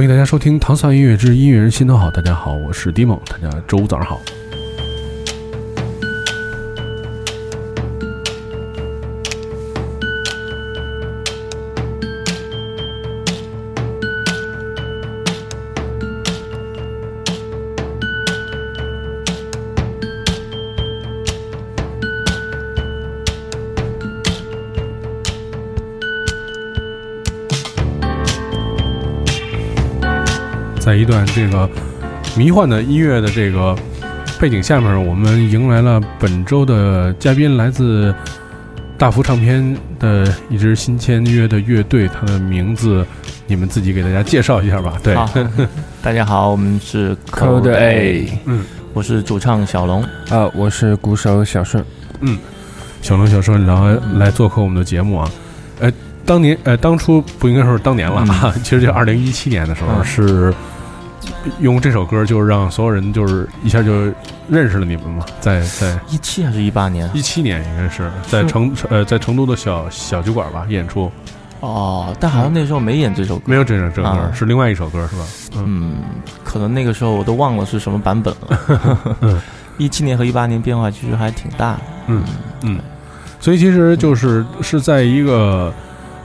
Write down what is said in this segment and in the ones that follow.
欢迎大家收听《唐三音乐之音乐人心头好》。大家好，我是迪梦，大家周五早上好。段这个迷幻的音乐的这个背景下面，我们迎来了本周的嘉宾，来自大福唱片的一支新签约的乐队，它的名字你们自己给大家介绍一下吧。对，大家好，我们是 Code A，嗯，我是主唱小龙，啊，我是鼓手小顺，嗯，小龙小顺然后来做客我们的节目啊，呃，当年呃当初不应该说是当年了啊，其实就二零一七年的时候嗯。是用这首歌，就是让所有人就是一下就认识了你们嘛，在在一七还是一八年？一七年应该是在成呃在成都的小小酒馆吧演出，哦，但好像那时候没演这首歌，没有这首这歌、啊。是另外一首歌是吧？嗯。嗯，可能那个时候我都忘了是什么版本了。嗯，一七年和一八年变化其实还挺大的。嗯。嗯，所以其实就是是在一个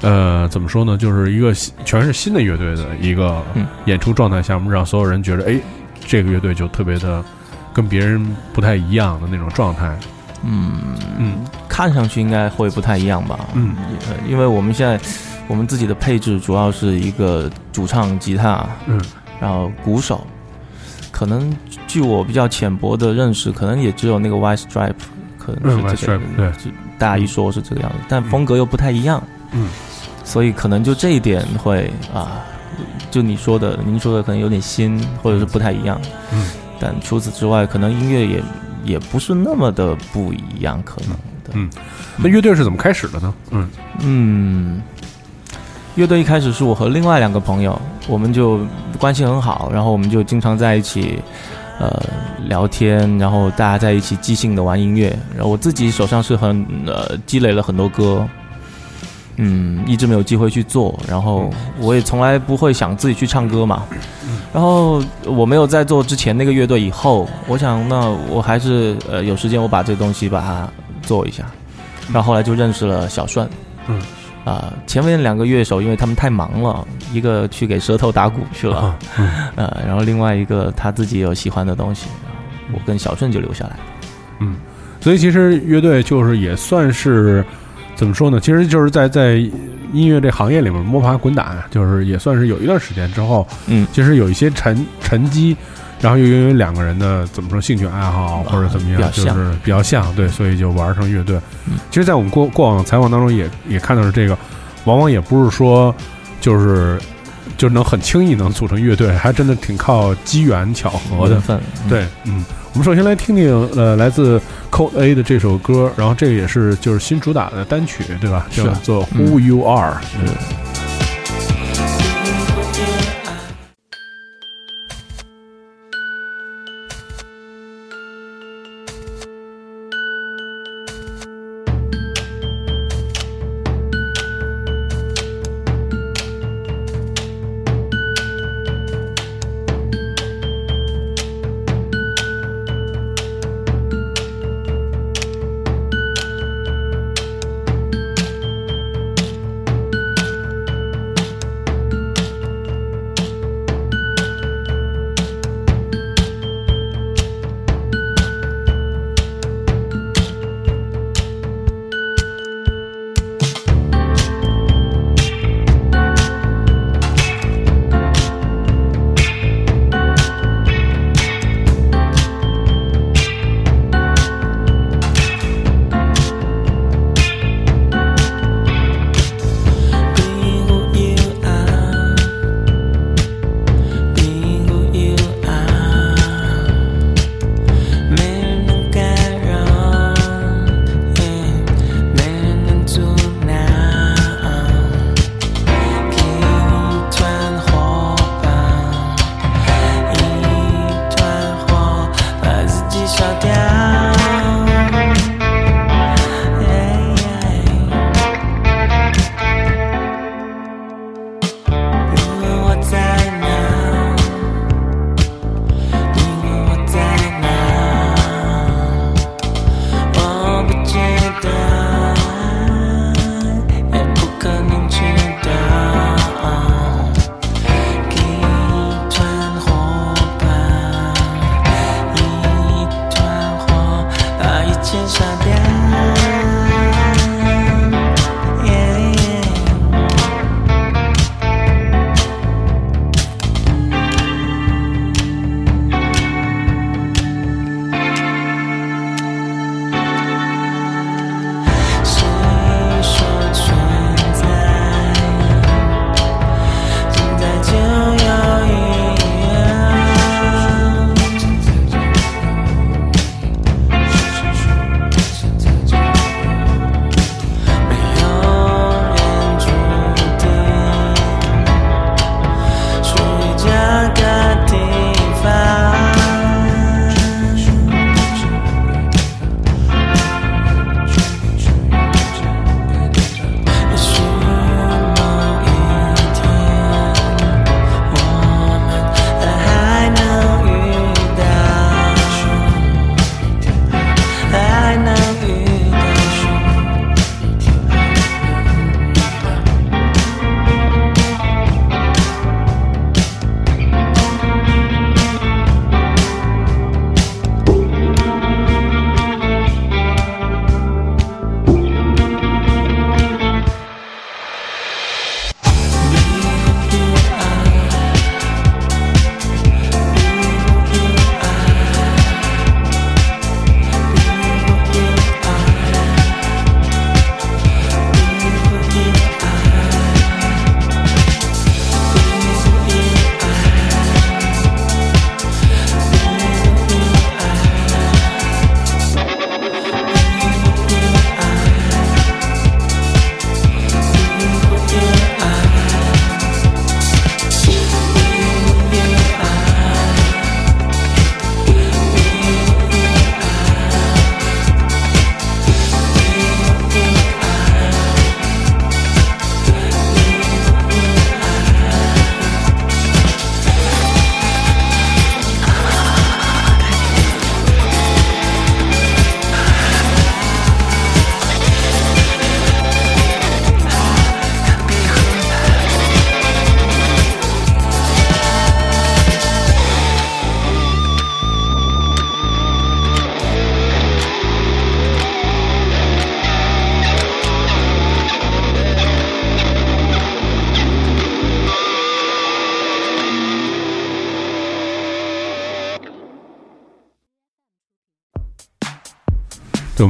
呃怎么说呢，就是一个新全是新的乐队的一个嗯。演出状态下面，让所有人觉得哎这个乐队就特别的跟别人不太一样的那种状态。嗯嗯。看上去应该会不太一样吧？嗯。呃，因为我们现在我们自己的配置主要是一个主唱、吉他，嗯。然后鼓手，可能据我比较浅薄的认识，可能也只有那个 White Stripe，可能嗯是这个 White Stripe，对。大家一说是这个样子，但风格又不太一样，嗯所以可能就这一点会啊，就你说的，您说的可能有点新，或者是不太一样，嗯，但除此之外，可能音乐也也不是那么的不一样，可能的，嗯。那乐队是怎么开始的呢？嗯。嗯，乐队一开始是我和另外两个朋友，我们就关系很好，然后我们就经常在一起，呃，聊天，然后大家在一起即兴的玩音乐。然后我自己手上是很呃积累了很多歌，嗯，一直没有机会去做。然后我也从来不会想自己去唱歌嘛。然后我没有在做之前那个乐队以后，我想那我还是呃有时间我把这东西把它做一下。然后后来就认识了小顺，嗯，啊、前面两个乐手因为他们太忙了，一个去给舌头打鼓去了，啊嗯 呃，然后另外一个他自己有喜欢的东西，我跟小顺就留下来。嗯，所以其实乐队就是也算是怎么说呢？其实就是在在音乐这行业里面摸爬滚打，就是也算是有一段时间之后，嗯其实有一些沉沉积，然后又因为两个人的怎么说兴趣爱好或者怎么样，就是比较像，对，所以就玩成乐队。嗯其实，在我们过过往采访当中也也看到是这个，往往也不是说就是就能很轻易能组成乐队，还真的挺靠机缘巧合的。对，嗯，我们首先来听听呃来自 Code A 的这首歌，然后这个也是就是新主打的单曲，对吧？叫做嗯 Who You Are。是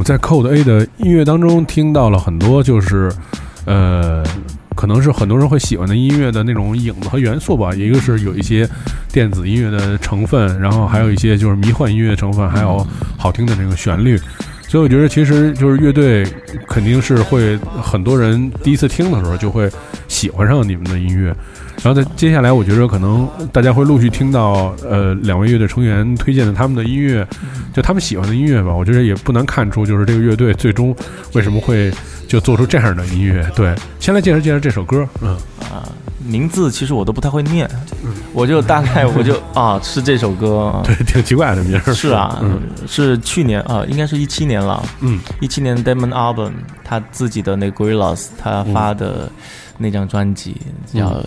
在 Code A 的音乐当中听到了很多，就是呃，可能是很多人会喜欢的音乐的那种影子和元素吧。一个是有一些电子音乐的成分，然后还有一些就是迷幻音乐成分，还有好听的这个旋律。所以我觉得，其实就是乐队肯定是会很多人第一次听的时候就会喜欢上你们的音乐。然后在接下来，我觉得可能大家会陆续听到呃两位乐队成员推荐的他们的音乐，就他们喜欢的音乐吧。我觉得也不难看出，就是这个乐队最终为什么会就做出这样的音乐。对，先来介绍介绍这首歌。嗯啊，名字其实我都不太会念，我就大概我就 啊是这首歌，对，挺奇怪的名儿。是啊，嗯。是去年啊，应该是一七年了，嗯。一七年 Demon Album 他自己的那个 Gorillaz 他发的那张专辑叫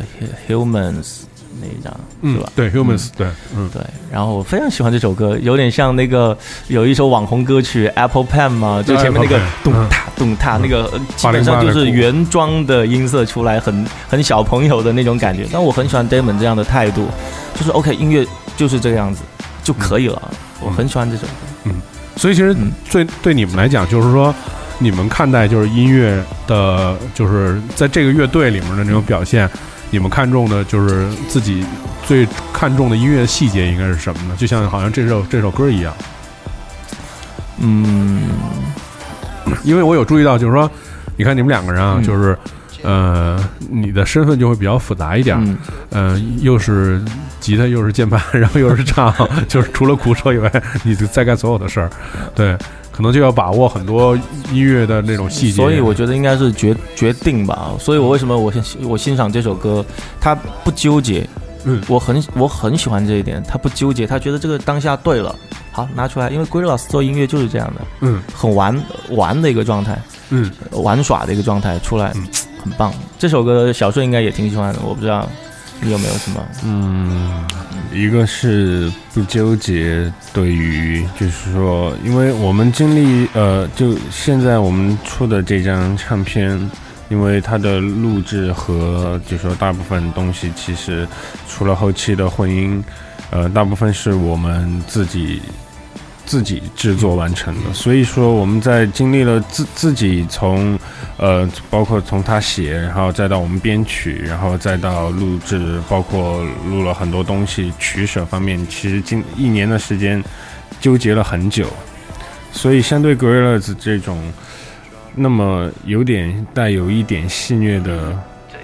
Humans 那一张是吧？，嗯对，Humans，对，嗯对，然后我非常喜欢这首歌，有点像那个有一首网红歌曲 Apple Pen 嘛，就前面那个咚嗯踏咚踏那个，呃基本上就是原装的音色出来，很很小朋友的那种感觉。但我很喜欢 Damon 这样的态度，就是 OK 音乐就是这个样子就可以了，我很喜欢这首歌。嗯所以其实嗯对对你们来讲，就是说，你们看待就是音乐的，就是在这个乐队里面的那种表现，你们看重的就是自己最看重的音乐细节应该是什么呢？就像好像这首这首歌一样，嗯，因为我有注意到，就是说，你看你们两个人啊，嗯。就是。呃，你的身份就会比较复杂一点，嗯。呃，又是吉他，又是键盘，然后又是唱，就是除了鼓手以外，你在干所有的事儿，对，可能就要把握很多音乐的那种细节。所以我觉得应该是决决定吧。所以我为什么我欣我欣赏这首歌，他不纠结，嗯我很我很喜欢这一点，他不纠结，他觉得这个当下对了，好拿出来，因为 Gorillaz 做音乐就是这样的，嗯很玩玩的一个状态，嗯，玩耍的一个状态出来，嗯很棒。这首歌小顺应该也挺喜欢的，我不知道你有没有什么，嗯，一个是不纠结，对于就是说，因为我们经历呃，就现在我们出的这张唱片，因为它的录制和就说大部分东西，其实除了后期的混音，呃，大部分是我们自己。自己制作完成的，所以说我们在经历了自自己从呃，包括从他写，然后再到我们编曲，然后再到录制，包括录了很多东西，取舍方面，其实近一年的时间纠结了很久，所以相对 Gorillaz 这种那么有点带有一点戏谑的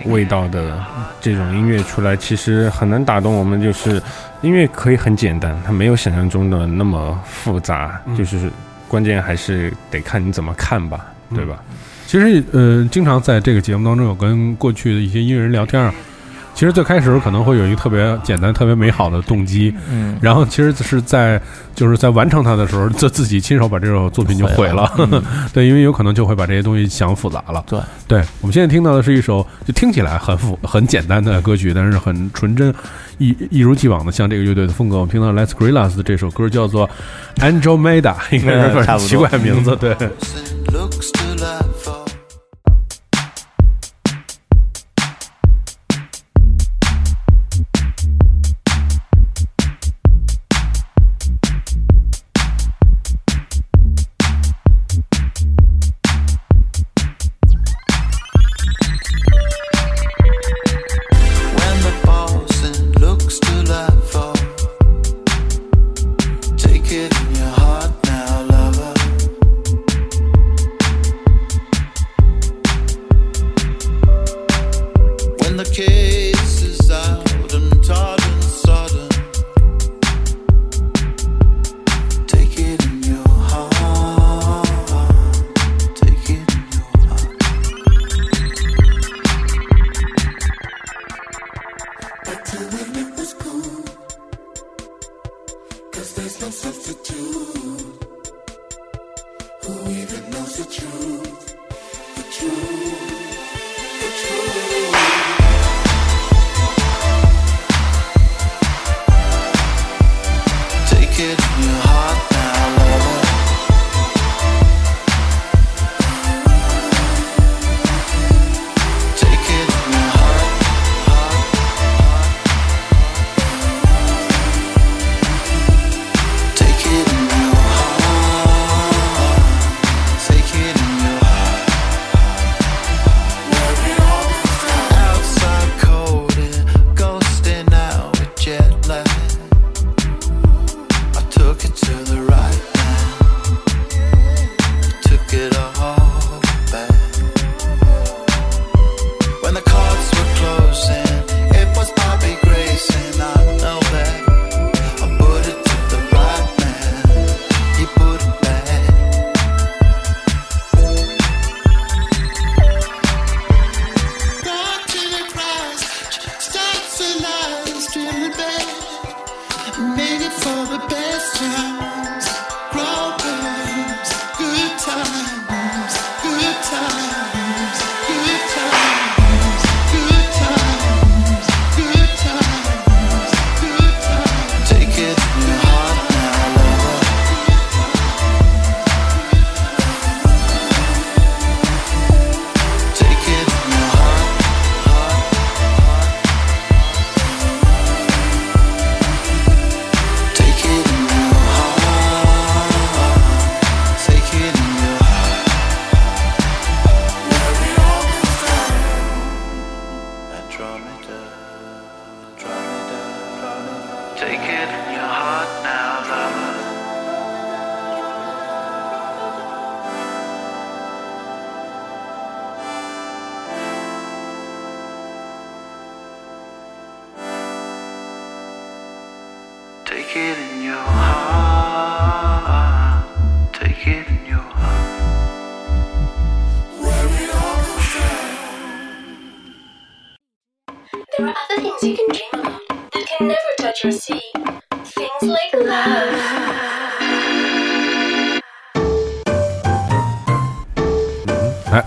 味道的这种音乐出来，其实很难打动我们。就是音乐可以很简单，它没有想象中的那么复杂，嗯就是关键还是得看你怎么看吧，嗯对吧？其实呃，经常在这个节目当中有跟过去的一些音乐人聊天啊。其实最开始可能会有一个特别简单、特别美好的动机，嗯，然后其实是在就是在完成它的时候，自自己亲手把这首作品就毁了。嗯 对，因为有可能就会把这些东西想复杂了。对，对，我们现在听到的是一首就听起来很复很简单的歌曲，但是很纯真，一一如既往的像这个乐队的风格。我们听到 Let's Gorillaz 的这首歌叫做 Angel Meda，应该是奇怪的名字。对，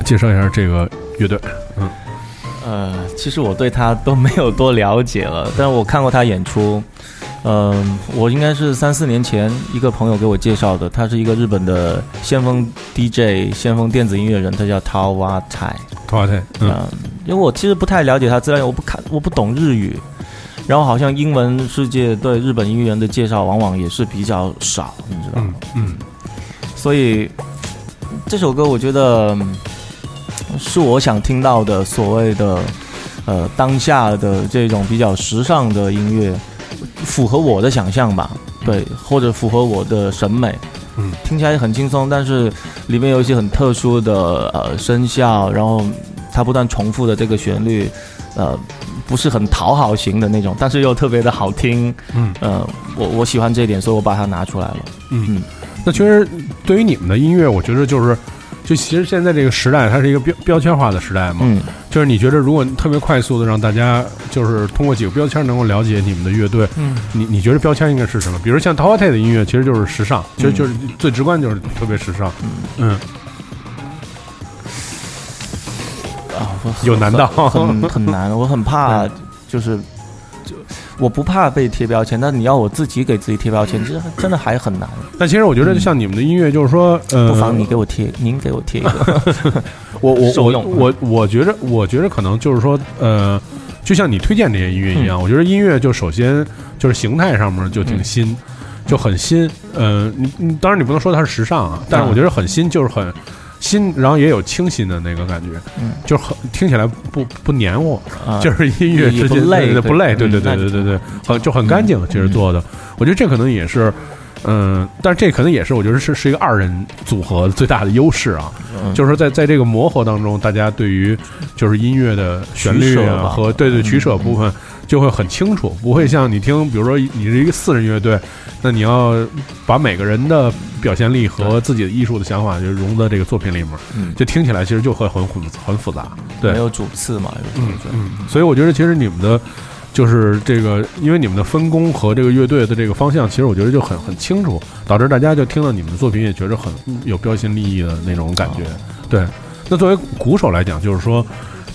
介绍一下这个乐队。嗯呃，其实我对他都没有多了解了，但我看过他演出。嗯、我应该是三四年前一个朋友给我介绍的，他是一个日本的先锋 DJ、先锋电子音乐人，他叫 Tawa Tai。桃花台，嗯嗯，因为我其实不太了解他资料，我不看，我不懂日语，然后好像英文世界对日本音乐人的介绍往往也是比较少，你知道吗嗯？嗯所以这首歌我觉得嗯是我想听到的所谓的呃当下的这种比较时尚的音乐，符合我的想象吧，对，或者符合我的审美。嗯，听起来很轻松，但是里面有一些很特殊的呃声效，然后它不断重复的这个旋律，呃，不是很讨好型的那种，但是又特别的好听。嗯呃，我我喜欢这一点，所以我把它拿出来了。嗯。那其实对于你们的音乐，我觉得就是，就其实现在这个时代，它是一个标标签化的时代嘛。嗯。就是你觉得，如果特别快速的让大家就是通过几个标签能够了解你们的乐队，嗯。你你觉得标签应该是什么？比如像桃花台的音乐，其实就是时尚，其实就是最直观就是特别时尚。嗯，啊，我有难道？很很难，我很怕，就是就我不怕被贴标签，但你要我自己给自己贴标签，其实真的还很难。但其实我觉得像你们的音乐，就是说，呃，不妨你给我贴，您给我贴一个。我我我 我我觉着，我觉着可能就是说，呃，就像你推荐这些音乐一样，我觉得音乐就首先就是形态上面就挺新，就很新。呃，你你当然你不能说它是时尚啊，但是我觉得很新，就是很新，然后也有清新的那个感觉，嗯就是很听起来不不黏糊，啊就是音乐也之间不累对对不累，对对对对对对，很就很干净，其实做的，我觉得这可能也是。嗯，但是这可能也是我觉得是是一个二人组合最大的优势啊，嗯就是说在在这个磨合当中，大家对于就是音乐的旋律和对对嗯取舍部分就会很清楚，不会像你听，比如说你是一个四人乐队，那你要把每个人的表现力和自己的艺术的想法就融在这个作品里面，嗯，就听起来其实就会很很很复杂，对没，有主次嘛，有时候就嗯，所以我觉得其实你们的。就是这个，因为你们的分工和这个乐队的这个方向，其实我觉得就很很清楚，导致大家就听到你们的作品也觉得很有标新立异的那种感觉。对，那作为鼓手来讲，就是说，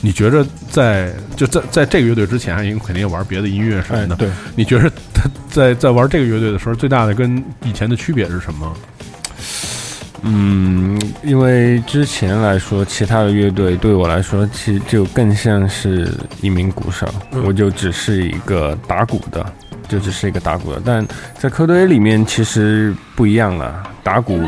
你觉着在就在在这个乐队之前，因为肯定也玩别的音乐什么的，对，你觉着他在在玩这个乐队的时候，最大的跟以前的区别是什么？嗯，因为之前来说，其他的乐队对我来说，其实就更像是一名鼓手，嗯我就只是一个打鼓的，就只是一个打鼓的。但在科队里面，其实不一样了，打鼓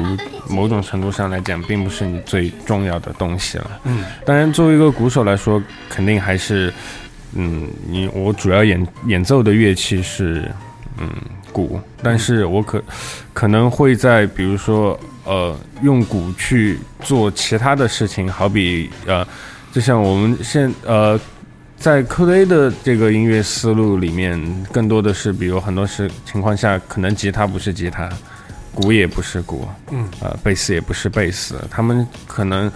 某种程度上来讲，并不是你最重要的东西了。嗯，当然，作为一个鼓手来说，肯定还是，嗯，你我主要演演奏的乐器是，嗯，鼓，但是我可可能会在比如说，呃，用鼓去做其他的事情，好比呃，就像我们现呃。在科雷的这个音乐思路里面，更多的是，比如很多是情况下，可能吉他不是吉他，鼓也不是鼓，嗯，呃，贝斯也不是贝斯，他们可能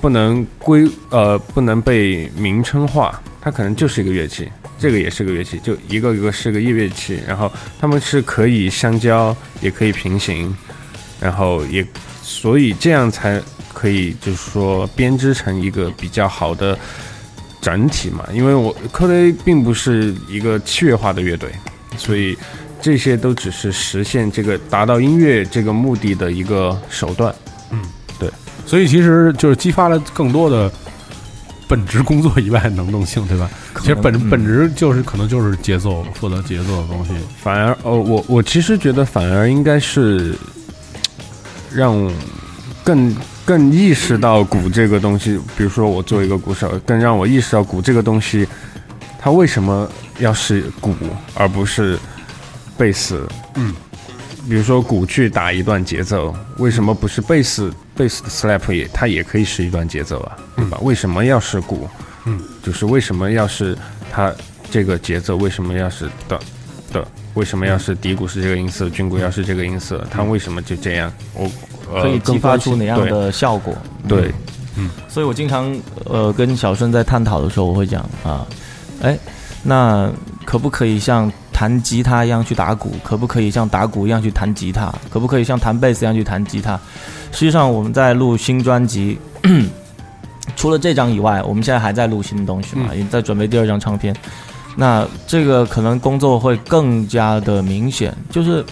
不能归呃不能被名称化，它可能就是一个乐器，这个也是个乐器，就一个一个是个乐器，然后他们是可以相交，也可以平行，然后也所以这样才可以就是说编织成一个比较好的整体嘛，因为我科雷并不是一个器乐化的乐队，所以这些都只是实现这个达到音乐这个目的的一个手段。嗯，对所以其实就是激发了更多的本职工作以外的能动性，对吧？其实本嗯本职就是可能就是节奏，负责节奏的东西。反而，哦，我我其实觉得反而应该是让更更意识到鼓这个东西，比如说我作为一个鼓手，更让我意识到鼓这个东西，它为什么要是鼓而不是贝斯？嗯，比如说鼓去打一段节奏，为什么不是贝斯？贝斯的 slap 也它也可以是一段节奏啊，对吧？为什么要是鼓？嗯，就是为什么要是它这个节奏？为什么要是的？的，为什么要是底鼓是这个音色，军鼓要是这个音色，它为什么就这样？我呃可以激发出哪样的效果？对对所以我经常呃跟小顺在探讨的时候，我会讲啊，哎，那可不可以像弹吉他一样去打鼓？可不可以像打鼓一样去弹吉他？可不可以像弹贝斯一样去弹吉他？实际上我们在录新专辑，除了这张以外，我们现在还在录新的东西嘛，也在准备第二张唱片。那这个可能工作会更加的明显，就是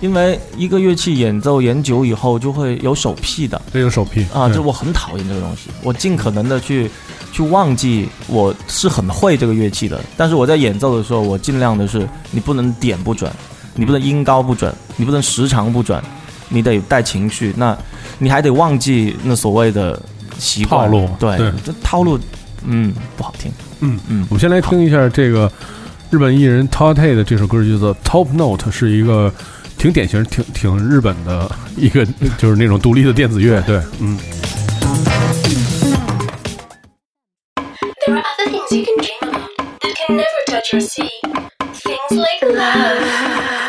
因为一个乐器演奏演久以后就会有手癖的。这个手癖啊，对就我很讨厌这个东西，我尽可能的去去忘记我是很会这个乐器的，但是我在演奏的时候，我尽量的是你不能点不准，你不能音高不准，你不能时长不准，你得带情绪，那你还得忘记那所谓的习惯。套路。对，对。这套路，嗯，不好听，嗯。嗯我们先来听一下这个日本艺人 Tate 的这首歌，叫做《Top Note》，是一个挺典型、挺挺日本的一个，就是那种独立的电子乐。对，嗯，There are other things you can dream about that can never touch or see. Things like love.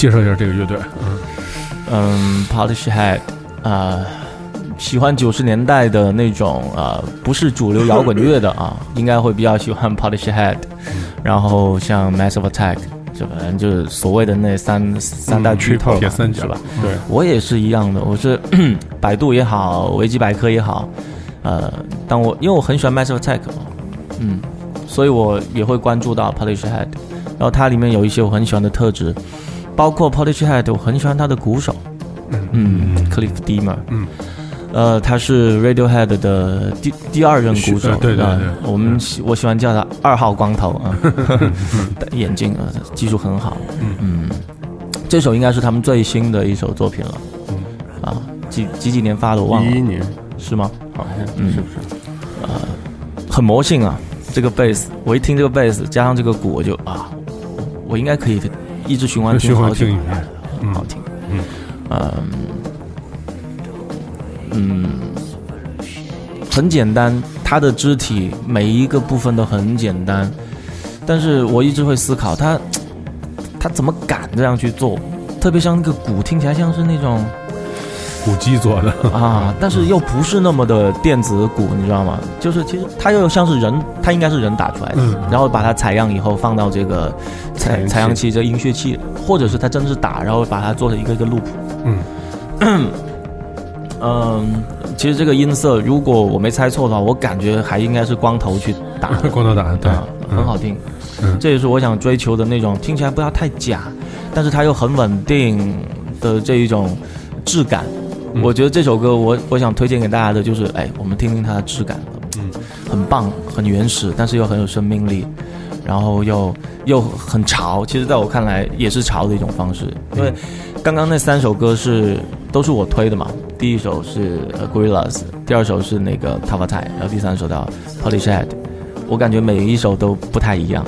介绍一下这个乐队。嗯嗯，Polish Head，啊、喜欢九十年代的那种啊、不是主流摇滚乐的啊，应该会比较喜欢 Polish Head，然后像 Massive Attack，这反正就是所谓的那三三大巨头嘛、铁三角是吧？对，我也是一样的，我是 百度也好，维基百科也好，呃，当我因为我很喜欢 Massive Attack 嘛，嗯，所以我也会关注到 Polish Head，然后它里面有一些我很喜欢的特质，包括 Polish Head，我很喜欢他的鼓手，嗯，Cliff Demer，嗯，呃，他是 Radiohead 的第第二任鼓手，呃对对啊对。我们喜我喜欢叫他二号光头啊，戴 眼镜啊，技术很好，嗯，这首应该是他们最新的一首作品了，啊，几几几年发的我忘了，一一年。是吗？好像嗯。是不是？很魔性啊，这个贝斯，我一听这个贝斯加上这个鼓，我就啊，我我应该可以一直循环听循环很好听。嗯嗯。嗯，很简单，他的肢体每一个部分都很简单，但是我一直会思考他他怎么敢这样去做，特别像那个鼓听起来像是那种古机做的，啊，但是又不是那么的电子鼓，你知道吗？就是其实它又像是人，它应该是人打出来的，嗯然后把它采样以后放到这个采采样器这音乐器，或者是它真的是打，然后把它做成一个一个 loop。嗯 嗯，其实这个音色，如果我没猜错的话，我感觉还应该是光头去打，光头打的，对啊，很好听。嗯这也是我想追求的那种，听起来不要太假，但是它又很稳定的这一种质感。嗯我觉得这首歌我我想推荐给大家的就是，哎，我们听听它的质感，嗯，很棒，很原始，但是又很有生命力，然后又又很潮。其实在我看来也是潮的一种方式，因为刚刚那三首歌是都是我推的嘛。第一首是呃 Gorillaz，第二首是那个 t a v a t a i 然后第三首叫 Polishad。我感觉每一首都不太一样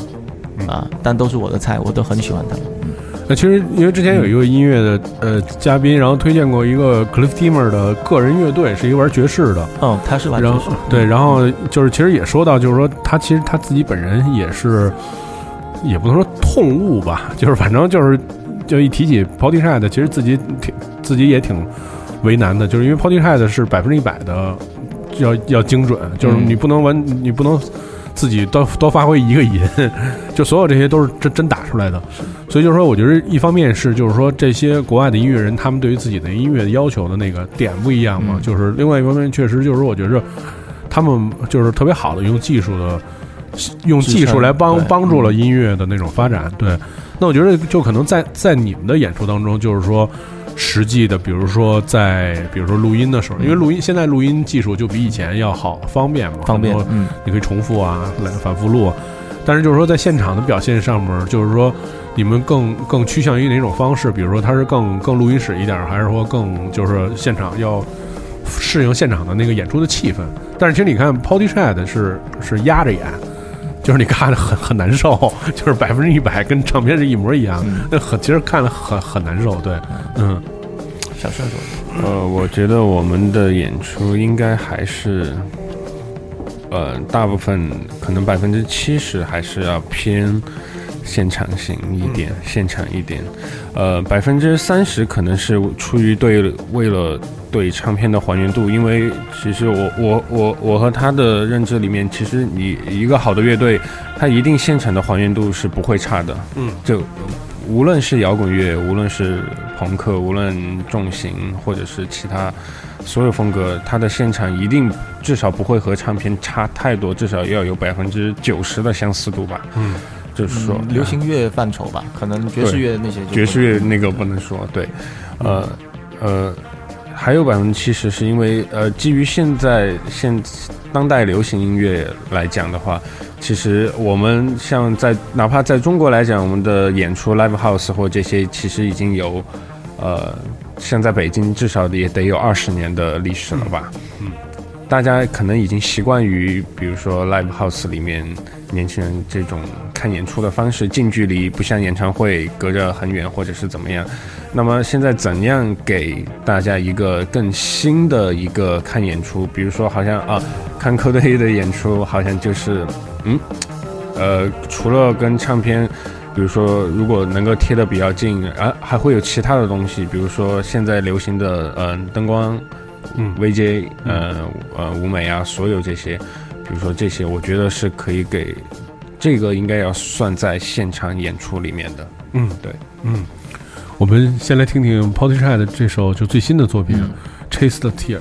啊，但都是我的菜，我都很喜欢它们。那其实因为之前有一个音乐的呃嘉宾，然后推荐过一个 Cliff Timmer 的个人乐队，是一个玩爵士的，嗯，他是完然后全是对，然后就是其实也说到，就是说他其实他自己本人也是，也不能说痛悟吧，就是反正就是就一提起 p o t y s h a d 其实自己挺自己也挺为难的，就是因为 p o t y s h a d 是百分之一百的要要精准，就是嗯你不能完你不能自己多多发挥一个音，就所有这些都是真真打出来的，所以就是说，我觉得一方面是就是说这些国外的音乐人，他们对于自己的音乐的要求的那个点不一样嘛，嗯就是另外一方面确实就是我觉着他们就是特别好的用技术的。用技术来帮帮助了音乐的那种发展，对。那我觉得就可能在在你们的演出当中，就是说实际的，比如说在比如说录音的时候，因为录音现在录音技术就比以前要好方便嘛，方便，嗯，你可以重复啊，来反复录啊。但是就是说，在现场的表现上面，就是说，你们更更趋向于哪种方式？比如说，它是更更录音室一点儿，还是说更就是现场要适应现场的那个演出的气氛？但是其实你看 p o t y s h a d 是是压着演，就是你看着很很难受，就是百分之一百跟唱片是一模一样，嗯那很其实看了很很难受。对，嗯小射手，呃，我觉得我们的演出应该还是，呃，大部分可能百分之七十还是要偏现场型一点，现场一点。呃，百分之三十可能是出于对为了对唱片的还原度，因为其实我我我我和他的认知里面，其实你一个好的乐队，它一定现场的还原度是不会差的。嗯，就无论是摇滚乐，无论是朋克，无论重型或者是其他所有风格，他的现场一定至少不会和唱片差太多，至少要有百分之九十的相似度吧。嗯，就是说、嗯流行乐范畴吧，可能爵士乐那些爵士乐那个不能说，对，呃呃，还有百分之七十是因为呃，基于现在现当代流行音乐来讲的话，其实我们像在哪怕在中国来讲，我们的演出 live house 或这些，其实已经有呃，像在北京至少也得有二十年的历史了吧。嗯大家可能已经习惯于，比如说 live house 里面年轻人这种看演出的方式，近距离，不像演唱会隔着很远或者是怎么样。那么现在怎样给大家一个更新的一个看演出？比如说，好像啊，看 Coldplay 的演出，好像就是，嗯，呃，除了跟唱片。比如说，如果能够贴的比较近，啊，还会有其他的东西，比如说现在流行的，嗯、灯光，嗯 VJ，呃呃舞美啊，所有这些，比如说这些，我觉得是可以给这个应该要算在现场演出里面的。嗯，对，嗯。我们先来听听 Potty c h a d 这首就最新的作品嗯《Chase the Tear》。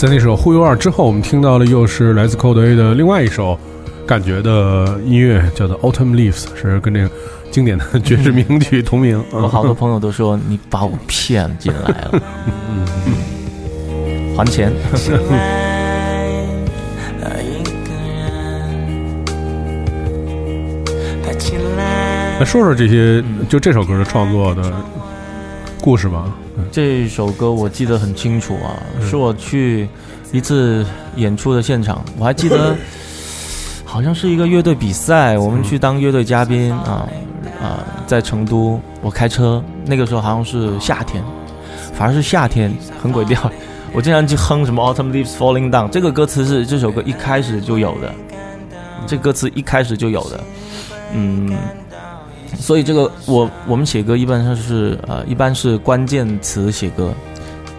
在那首《忽悠二》之后，我们听到的又是来自 Coldplay 的另外一首感觉的音乐，叫做《Autumn Leaves》，是跟这个经典的 爵士名曲同名。我好多朋友都说你把我骗进来了，还钱。来说说这些，就这首歌的创作的故事吧。这首歌我记得很清楚啊，是我去一次演出的现场，我还记得 好像是一个乐队比赛，我们去当乐队嘉宾啊啊，在成都，我开车，那个时候好像是夏天，反而是夏天，很鬼调。我经常去哼什么 Autumn Leaves Falling Down，这个歌词是这首歌一开始就有的，这歌词一开始就有的，嗯。所以这个我我们写歌一般上是呃一般是关键词写歌，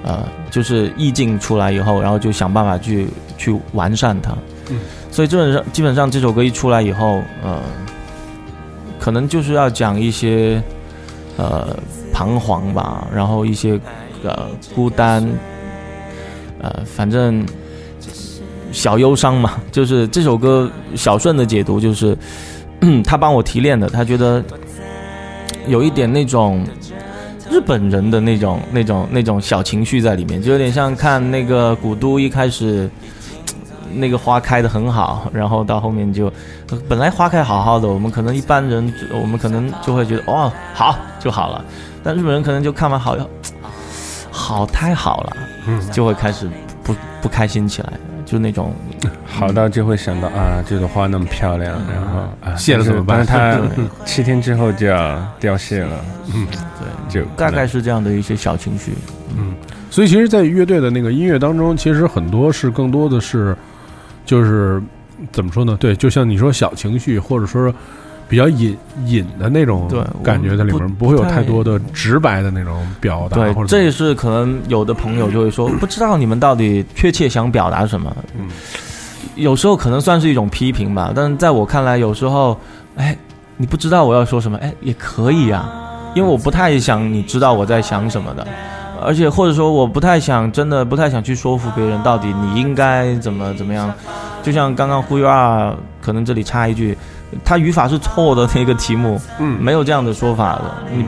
呃就是意境出来以后，然后就想办法去去完善它。嗯。所以基本上基本上这首歌一出来以后，呃，可能就是要讲一些呃彷徨吧，然后一些呃孤单，呃反正小忧伤嘛。就是这首歌小顺的解读就是 他帮我提炼的，他觉得。有一点那种日本人的那种、那种、那种小情绪在里面，就有点像看那个古都一开始 那个花开的很好，然后到后面就本来花开好好的，我们可能一般人我们可能就会觉得哦好就好了，但日本人可能就看完好好太好了，就会开始不不开心起来。就那种。好到就会想到啊，这朵花那么漂亮，然后啊谢了怎么办？它七天之后就要凋谢了，嗯，对，就大概是这样的一些小情绪，嗯，所以其实，在乐队的那个音乐当中，其实很多是更多的是，就是怎么说呢？对，就像你说小情绪，或者说。比较隐隐的那种感觉在里面，不会有太多的直白的那种表达。对，这也是可能有的朋友就会说，不知道你们到底确切想表达什么。嗯，有时候可能算是一种批评吧，但是在我看来，有时候，哎，你不知道我要说什么，哎，也可以呀，因为我不太想你知道我在想什么的，而且或者说我不太想，真的不太想去说服别人到底你应该怎么怎么样。就像刚刚忽悠二，可能这里插一句。他语法是错的那个题目，嗯，没有这样的说法的。你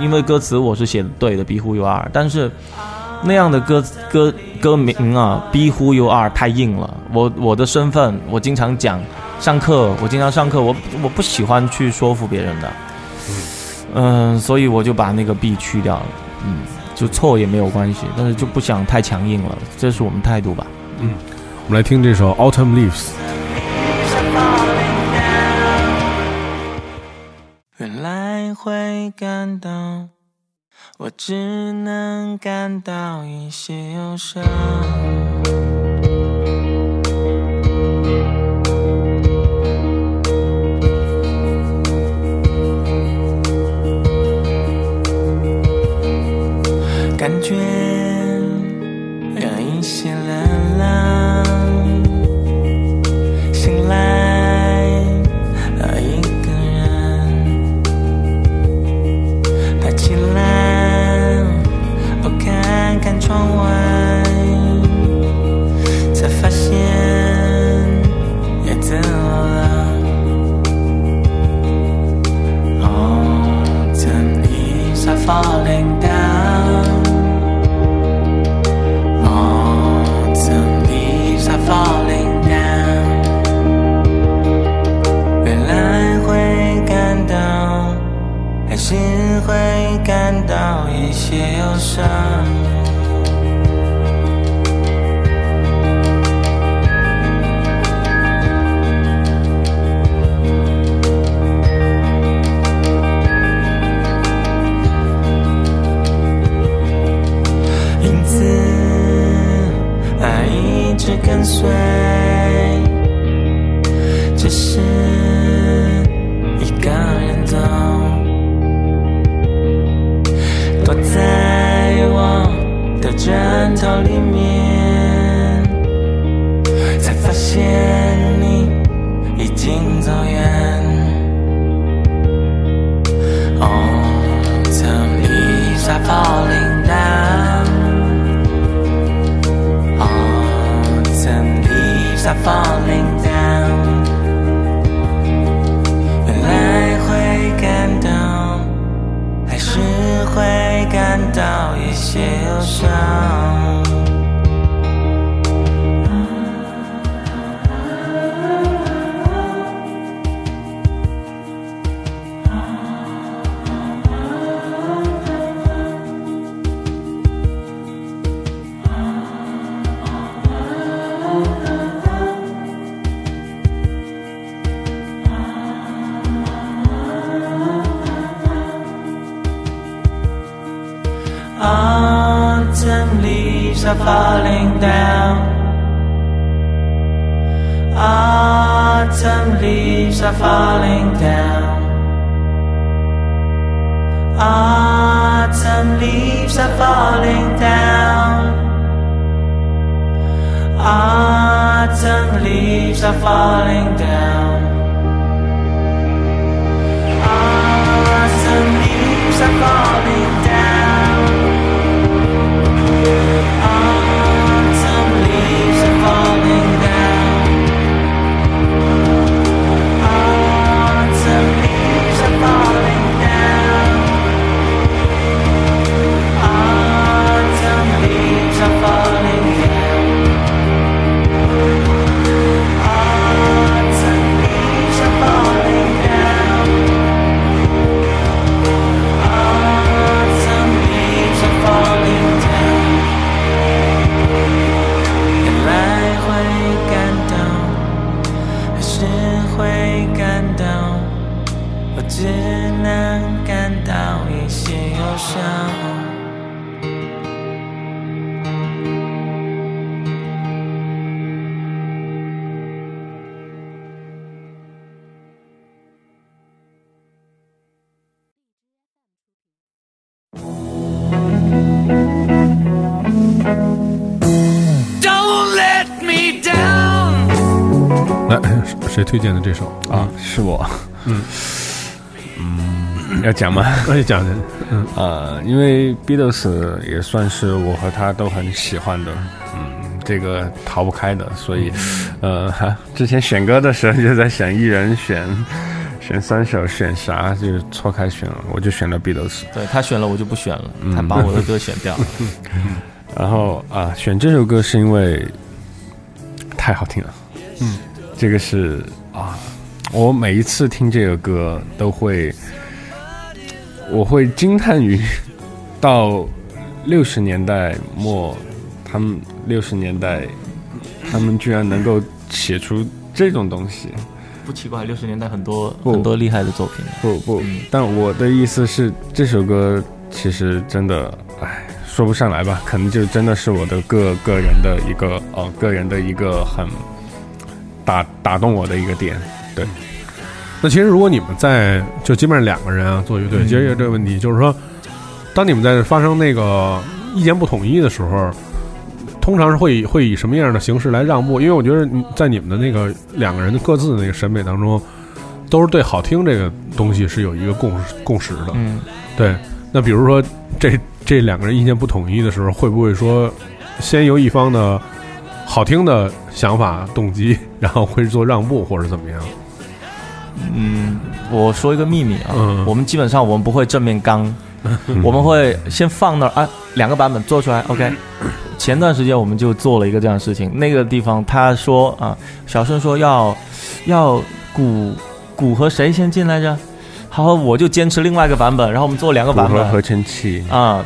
因为歌词我是写的对的，Be Who You Are，但是那样的歌歌歌名啊，Be Who You Are 太硬了。我我的身份，我经常讲，上课我经常上课，我我不喜欢去说服别人的，嗯，所以我就把那个 B 去掉了，嗯，就错也没有关系，但是就不想太强硬了，这是我们态度吧。嗯，我们来听这首 Autumn Leaves。会感到，我只能感到一些忧伤。感觉 falling down. Autumn leaves are falling down. 原来会感到，还是会感到一些忧伤。跟随，只是一个人走，躲在我的枕头里面，才发现你已经走远。哦，曾一沙暴里。falling down，原来会感动，还是会感到一些忧伤。Are falling down. Autumn leaves are falling down. Autumn leaves are falling down. Autumn leaves are falling down. Autumn leaves are falling down. 谁推荐的这首啊，是我。嗯嗯，要讲吗？哎，讲讲，嗯，呃，因为 Beatles 也算是我和他都很喜欢的，嗯，这个逃不开的，所以，呃，哈之前选歌的时候就在想，一人选选三首，选啥就错开选了，我就选了 Beatles。对他选了，我就不选了，他把我的歌选掉了。然后啊，选这首歌是因为太好听了，嗯，这个是啊，我每一次听这个歌都会，我会惊叹于 到六十年代末，他们六十年代，他们居然能够写出这种东西，不奇怪，六十年代很多很多厉害的作品。不不，但我的意思是，这首歌其实真的，唉，说不上来吧，可能就真的是我的个个人的一个呃个人的一个很打打动我的一个点。对，那其实如果你们在就基本上两个人啊做乐队，解决这个问题，就是说，当你们在发生那个意见不统一的时候，通常是会以会以什么样的形式来让步？因为我觉得在你们的那个两个人的各自的那个审美当中，都是对好听这个东西是有一个共共识的。嗯，对，那比如说这这两个人意见不统一的时候，会不会说先由一方的好听的想法动机，然后会做让步或者怎么样？嗯，我说一个秘密啊，嗯我们基本上我们不会正面刚，我们会先放那儿啊，两个版本做出来，OK。前段时间我们就做了一个这样的事情，那个地方他说啊，小顺说要要鼓鼓和谁先进来着？好，我就坚持另外一个版本，然后我们做两个版本和合成器，啊、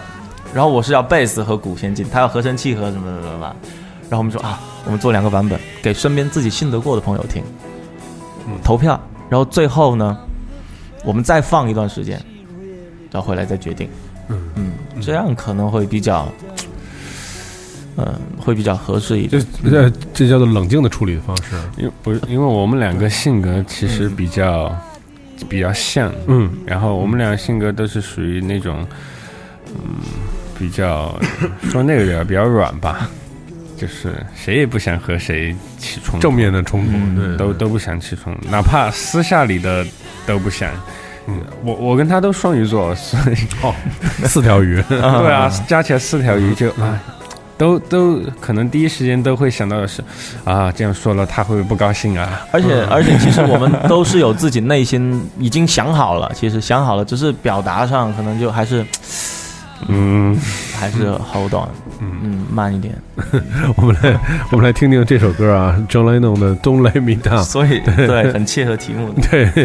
然后我是要贝斯和鼓先进，他要合成器和什么什么什么，然后我们说啊，我们做两个版本，给身边自己信得过的朋友听，投票，然后最后呢，我们再放一段时间，然后回来再决定，嗯。这样可能会比较，嗯、会比较合适一这点。这这叫做冷静的处理方式。因为不是因为我们两个性格其实比较、比较像，嗯。然后我们两个性格都是属于那种，嗯，比较说那个点比较软吧，就是谁也不想和谁起冲突，正面的冲突，嗯对，都都不想起冲突，哪怕私下里的都不想。嗯我我跟他都双鱼座，所以哦，四条鱼 对啊，加起来四条鱼就啊，都都可能第一时间都会想到的是啊，这样说了他会不会不高兴啊？而 且而且，其实我们都是有自己内心已经想好了，其实想好了，只是表达上可能就还是嗯，还还是 hold on，嗯，嗯，慢一点。我们来我们来听听这首歌啊，John Lennon 的《Don't Let Me Down》。所以对，很切合题目。对，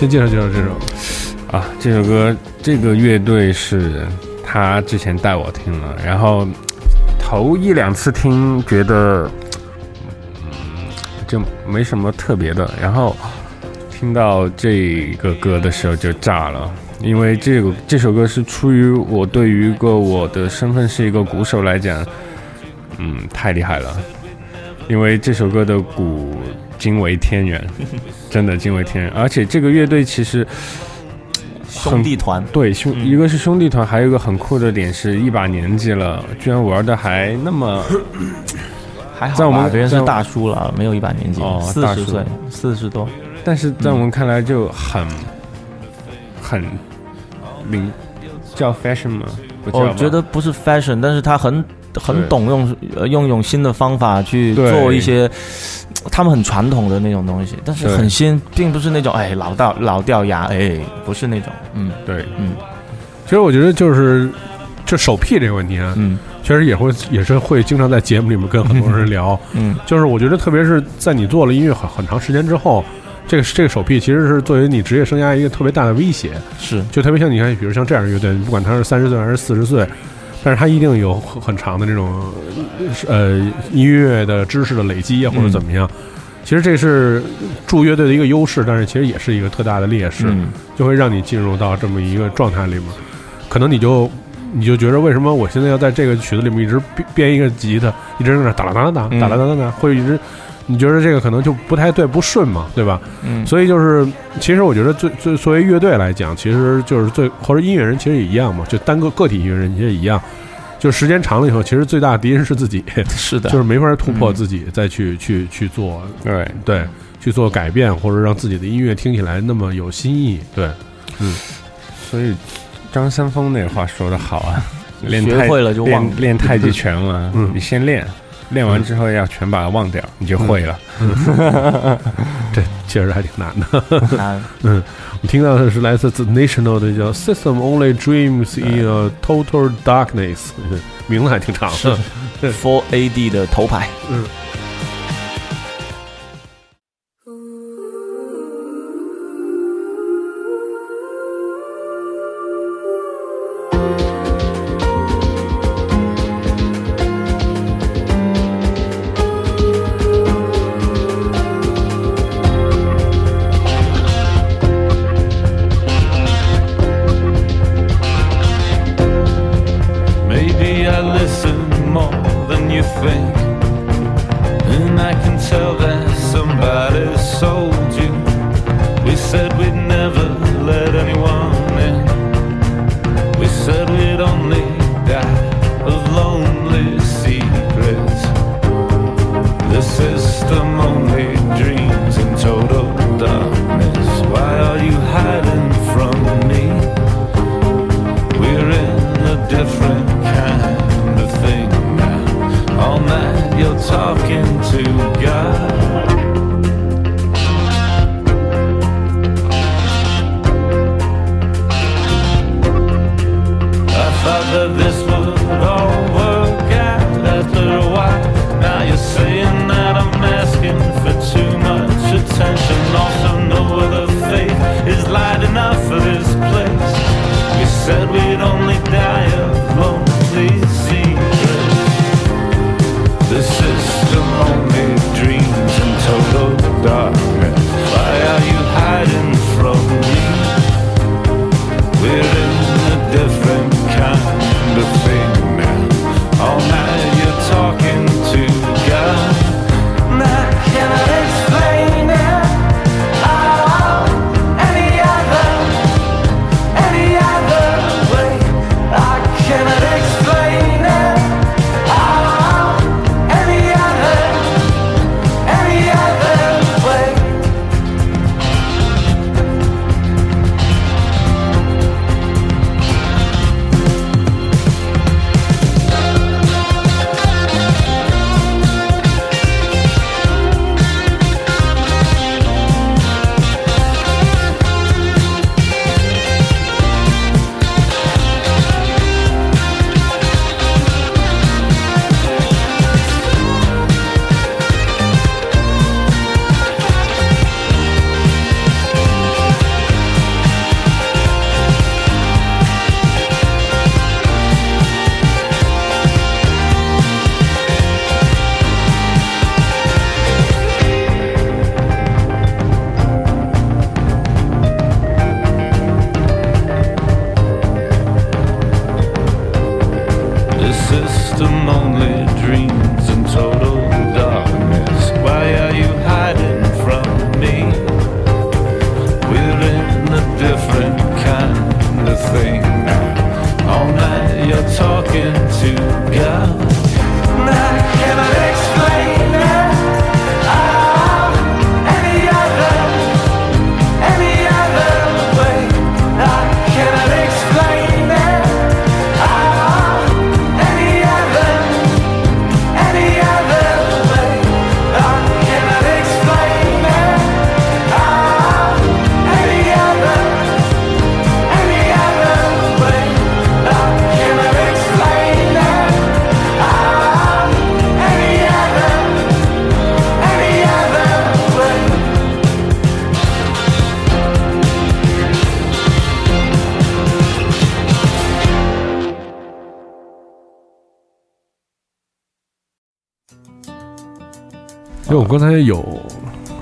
先介绍介绍这首。啊，这首歌这个乐队是他之前带我听了，然后头一两次听觉得，嗯，就没什么特别的，然后听到这个歌的时候就炸了，因为这个这首歌是出于我对于一个我的身份是一个鼓手来讲，嗯，太厉害了，因为这首歌的鼓惊为天人，真的惊为天人，而且这个乐队其实。兄弟团，对兄，嗯一个是兄弟团，还有一个很酷的点是一把年纪了，居然玩的还那么 还好吧在我们在我别人是大叔了，没有一把年纪哦，大叔四十岁，四十多。但是在我们看来就很很名叫 fashion 吗？我觉得不是 fashion，但是他很很懂用呃用一种新的方法去做一些他们很传统的那种东西，但是很新，并不是那种哎老掉老掉牙，哎，不是那种，嗯。对，嗯，其实我觉得就是就手癖这个问题啊，嗯。确实也会也是会经常在节目里面跟很多人聊。嗯就是我觉得，特别是在你做了音乐很很长时间之后，这个这个手臂其实是作为你职业生涯一个特别大的威胁。是。就特别像你看，比如像这样的乐队，不管他是三十岁还是四十岁，但是它一定有很很长的这种呃音乐的知识的累积啊，或者怎么样。其实这是驻乐队的一个优势，但是其实也是一个特大的劣势，嗯就会让你进入到这么一个状态里面，可能你就你就觉得为什么我现在要在这个曲子里面一直编编一个吉他，一直在那打啦哒啦嗯打打啦哒哒哒，会一直。你觉得这个可能就不太对，不顺嘛，对吧？嗯。所以就是，其实我觉得最最作为乐队来讲，其实就是最或者音乐人其实也一样嘛，就单个个体音乐人其实也一样，就时间长了以后，其实最大的敌人是自己，是的，就是没法突破嗯自己，再去去去做对，对去做改变，或者让自己的音乐听起来那么有新意。对，嗯。所以张三丰那话说的好啊，练会了就忘练练太极拳嘛，嗯。你先练，练完之后要全把它忘掉，你就会了。这确实还挺难的。难。嗯，我听到的是来自 The National 的叫 System Only Dreams in a Total Darkness，嗯名字还挺长的。Four AD 的头牌，Maybe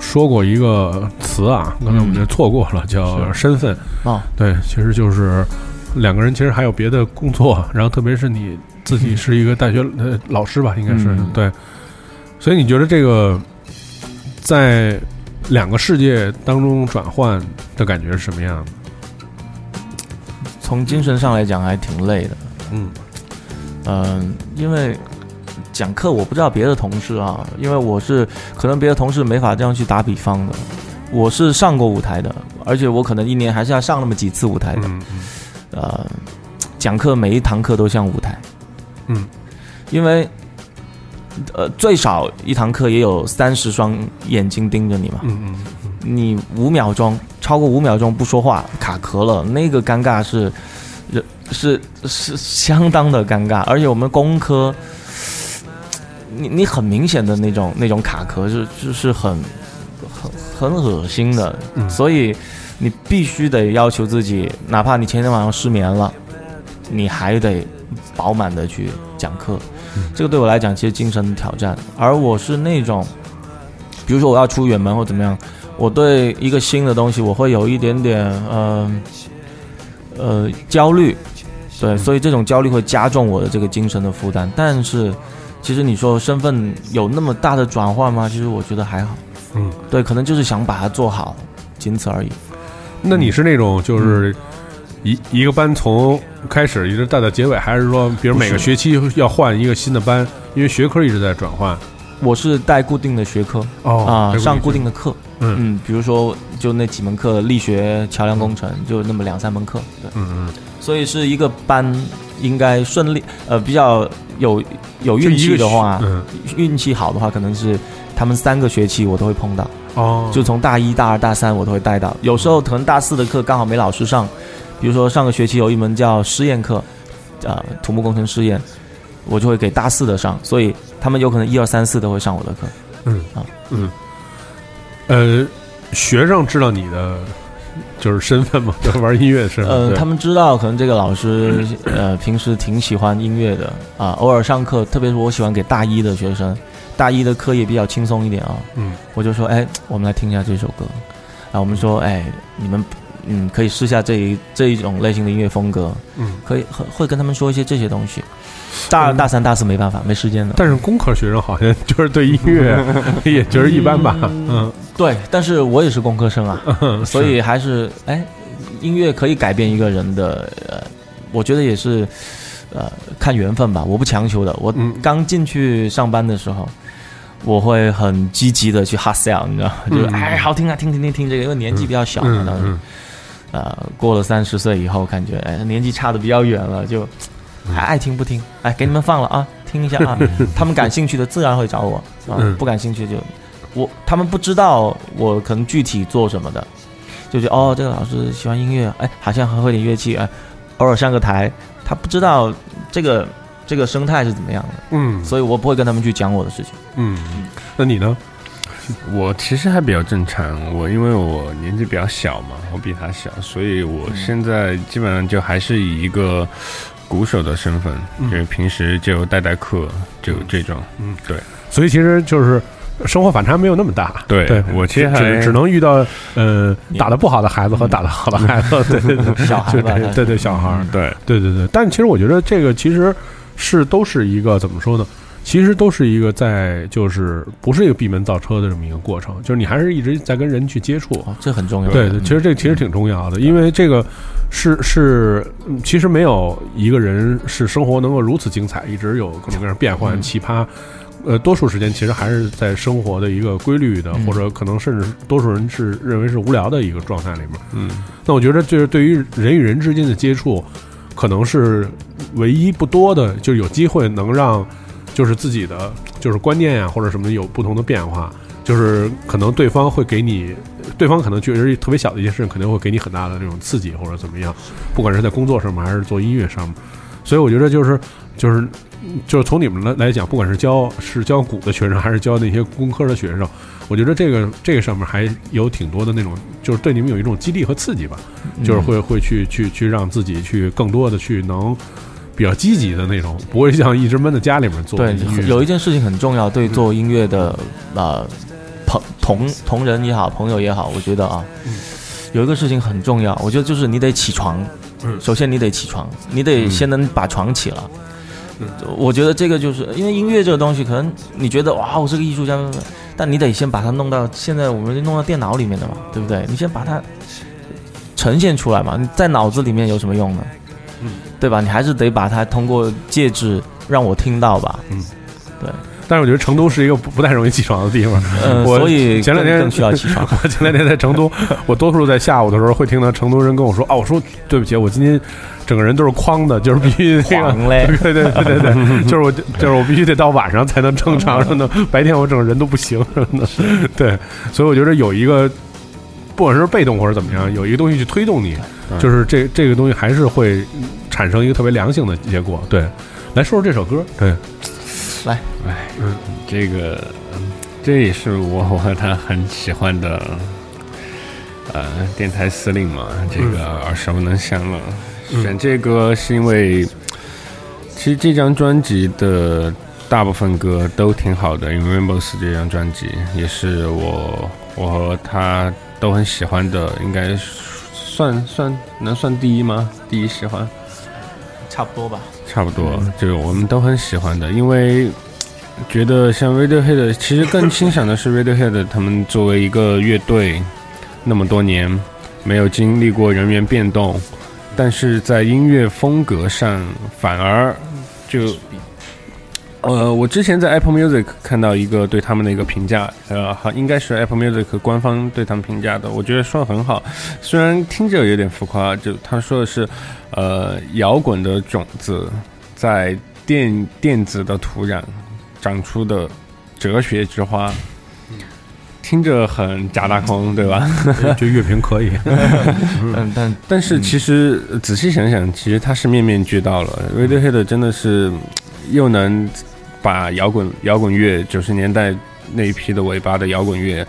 说过一个词啊，刚才我们就错过了，叫身份。啊，对，其实就是两个人，其实还有别的工作，然后特别是你自己是一个大学呃老师吧，应该是、嗯对。所以你觉得这个在两个世界当中转换的感觉是什么样的？从精神上来讲还挺累的。嗯嗯，因为讲课我不知道别的同事啊，因为我是可能别的同事没法这样去打比方的。我是上过舞台的，而且我可能一年还是要上那么几次舞台的。嗯嗯。呃，讲课每一堂课都像舞台，嗯，因为呃最少一堂课也有三十双眼睛盯着你嘛，嗯嗯你五秒钟超过五秒钟不说话卡壳了，那个尴尬是是是相当的尴尬，而且我们工科，你你很明显的那种那种卡壳是就是很很很恶心的，嗯所以你必须得要求自己，哪怕你前天晚上失眠了，你还得饱满的去讲课。这个对我来讲其实精神挑战，而我是那种，比如说我要出远门或怎么样，我对一个新的东西我会有一点点呃呃焦虑，对，所以这种焦虑会加重我的这个精神的负担。但是其实你说身份有那么大的转换吗？其实我觉得还好，嗯，对，可能就是想把它做好，仅此而已。那你是那种就是一一个班从开始一直带到结尾，还是说，比如每个学期要换一个新的班，因为学科一直在转换？我是带固定的学科哦啊、带上固定的课，嗯。嗯，比如说就那几门课，力学、桥梁工程，就那么两三门课，对，嗯嗯，所以是一个班应该顺利，呃，比较有有运气的话，嗯。运气好的话，可能是他们三个学期我都会碰到，哦，就从大一、大二、大三我都会带到，有时候可能大四的课刚好没老师上，比如说上个学期有一门叫试验课，啊、土木工程试验，我就会给大四的上，所以他们有可能一二三四都会上我的课。嗯啊嗯，呃，学生知道你的就是身份吗？就 是玩音乐的身份？呃，他们知道可能这个老师呃 平时挺喜欢音乐的啊，偶尔上课，特别是我喜欢给大一的学生，大一的课也比较轻松一点啊，嗯我就说，哎，我们来听一下这首歌，啊，我们说，哎，你们嗯可以试下这一这一种类型的音乐风格，嗯，可以会会跟他们说一些这些东西。大大三、大四没办法，没时间的。但是工科学生好像 就是对音乐 也就是一般吧，嗯，对，但是我也是工科生啊，嗯所以还是哎，音乐可以改变一个人的，呃，我觉得也是，呃，看缘分吧，我不强求的。我嗯。刚进去上班的时候，我会很积极的去 hard sell，你知道？就是嗯哎，好听啊，听听听听这个，因为年纪比较小嘛，当时，嗯嗯呃，过了三十岁以后，感觉哎，年纪差的比较远了，就还爱听不听，哎，给你们放了啊，听一下啊，他们感兴趣的自然会找我啊嗯，不感兴趣就我他们不知道我可能具体做什么的，就觉得哦，这个老师喜欢音乐，哎，好像还会点乐器，哎，偶尔上个台，他不知道这个这个生态是怎么样的，嗯。所以我不会跟他们去讲我的事情。嗯，那你呢？我其实还比较正常，我因为我年纪比较小嘛，我比他小，所以我现在基本上就还是以一个鼓手的身份，因为平时就带带课，就这种。嗯，对所以其实就是生活反差没有那么大。对对，我其实只还只能遇到呃打得不好的孩子和打得好的孩子，对对对，小孩子对对小孩儿，对，对对对。但其实我觉得这个其实是都是一个怎么说呢？其实都是一个在就是不是一个闭门造车的这么一个过程，就是你还是一直在跟人去接触。哦，这很重要。对对，其实这其实挺重要的，因为这个是是，嗯其实没有一个人是生活能够如此精彩，一直有各种各样变幻嗯奇葩。呃，多数时间其实还是在生活的一个规律的，嗯或者可能甚至多数人是认为是无聊的一个状态里面。嗯，那我觉得就是对于人与人之间的接触，可能是唯一不多的，就是有机会能让就是自己的就是观念呀、或者什么有不同的变化，就是可能对方会给你，对方可能确实特别小的一件事情，肯定会给你很大的这种刺激或者怎么样，不管是在工作上面还是做音乐上面，所以我觉得就是就是。就是从你们来来讲，不管是教是教鼓的学生，还是教那些工科的学生，我觉得这个这个上面还有挺多的那种，就是对你们有一种激励和刺激吧。嗯就是会会去去去让自己去更多的去能比较积极的那种，不会像一直闷在家里面做对有一件事情很重要，对做音乐的呃朋同同人也好，朋友也好，我觉得啊，有一个事情很重要，我觉得就是你得起床。嗯首先你得起床，你得先能把床起了。嗯我觉得这个就是因为音乐这个东西，可能你觉得哇，我是个艺术家，但你得先把它弄到现在我们弄到电脑里面的嘛，对不对？你先把它呈现出来嘛，你在脑子里面有什么用呢？嗯，对吧？你还是得把它通过介质让我听到吧。嗯，对。但是我觉得成都是一个不不太容易起床的地方。呃，我所以前两天需要起床。我前两天在成都，我多数在下午的时候会听到成都人跟我说：“哦，我说对不起，我今天整个人都是框的，就是必须那个，狂嘞对对对对对，就是我就是我必须得到晚上才能正常什么的，白天我整个人都不行什么的。对，所以我觉得有一个，不管是被动或者怎么样，有一个东西去推动你，就是这这个东西还是会产生一个特别良性的结果。对，来说说这首歌，对，来，哎，嗯这个嗯这也是我我和他很喜欢的，呃，电台司令嘛，这个耳熟能详了。选这歌是因为，其实这张专辑的大部分歌都挺好的，因为《Rainbows》这张专辑也是我我和他都很喜欢的，应该算算能算第一吗？第一喜欢。差不多吧。差不多，就是我们都很喜欢的，因为觉得像 Radiohead，其实更欣赏的是 Radiohead，他们作为一个乐队那么多年没有经历过人员变动，但是在音乐风格上反而就。呃，我之前在 Apple Music 看到一个对他们的一个评价，呃，好，应该是 Apple Music 官方对他们评价的，我觉得说的很好，虽然听着有点浮夸，就他说的是，呃，摇滚的种子在电电子的土壤长出的哲学之花，听着很假大空，对吧？就乐评可以，嗯，但但是其实呃仔细想想，其实它是面面俱到了。Radiohead 真的是又能把摇滚摇滚乐九十年代那一批的尾巴的摇滚乐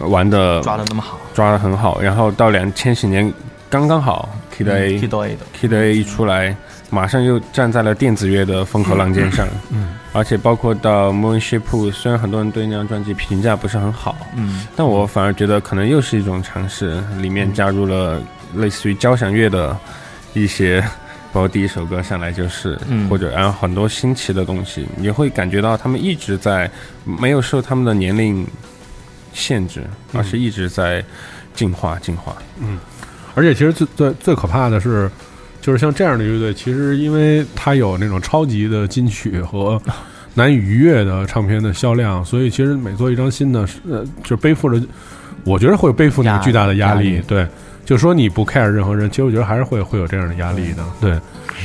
玩的抓的那么好。抓的很好，然后到两千几年刚刚好，Kid A、，Kid A 的，Kid A 一出来，马上又站在了电子乐的风口浪尖上。嗯，而且包括到 Moonship，虽然很多人对那张专辑评价不是很好，嗯，但我反而觉得可能又是一种尝试，里面加入了类似于交响乐的一些，包括第一首歌上来就是，嗯。或者然后很多新奇的东西，你会感觉到他们一直在没有受他们的年龄限制，嗯。而是一直在进化进化。嗯。而且其实最最最可怕的是，就是像这样的乐队，其实因为它有那种超级的金曲和 难以逾越的唱片的销量，所以其实每做一张新的，呃，就背负着，我觉得会背负那个巨大的。压力。对，就说你不 care 任何人，其实我觉得还是会会有这样的压力的。对，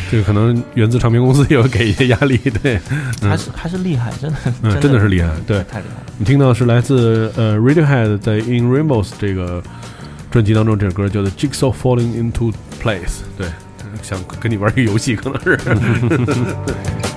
这个可能源自唱片公司也会给一些压力。对，嗯 还是还是厉害，真的，嗯，真的是厉害。对，太厉害了。你听到是来自呃 Radiohead 在《In Rainbows》这个专辑当中，这首歌叫做《Jigsaw Falling Into Place》。对，想跟你玩一个游戏，可能是。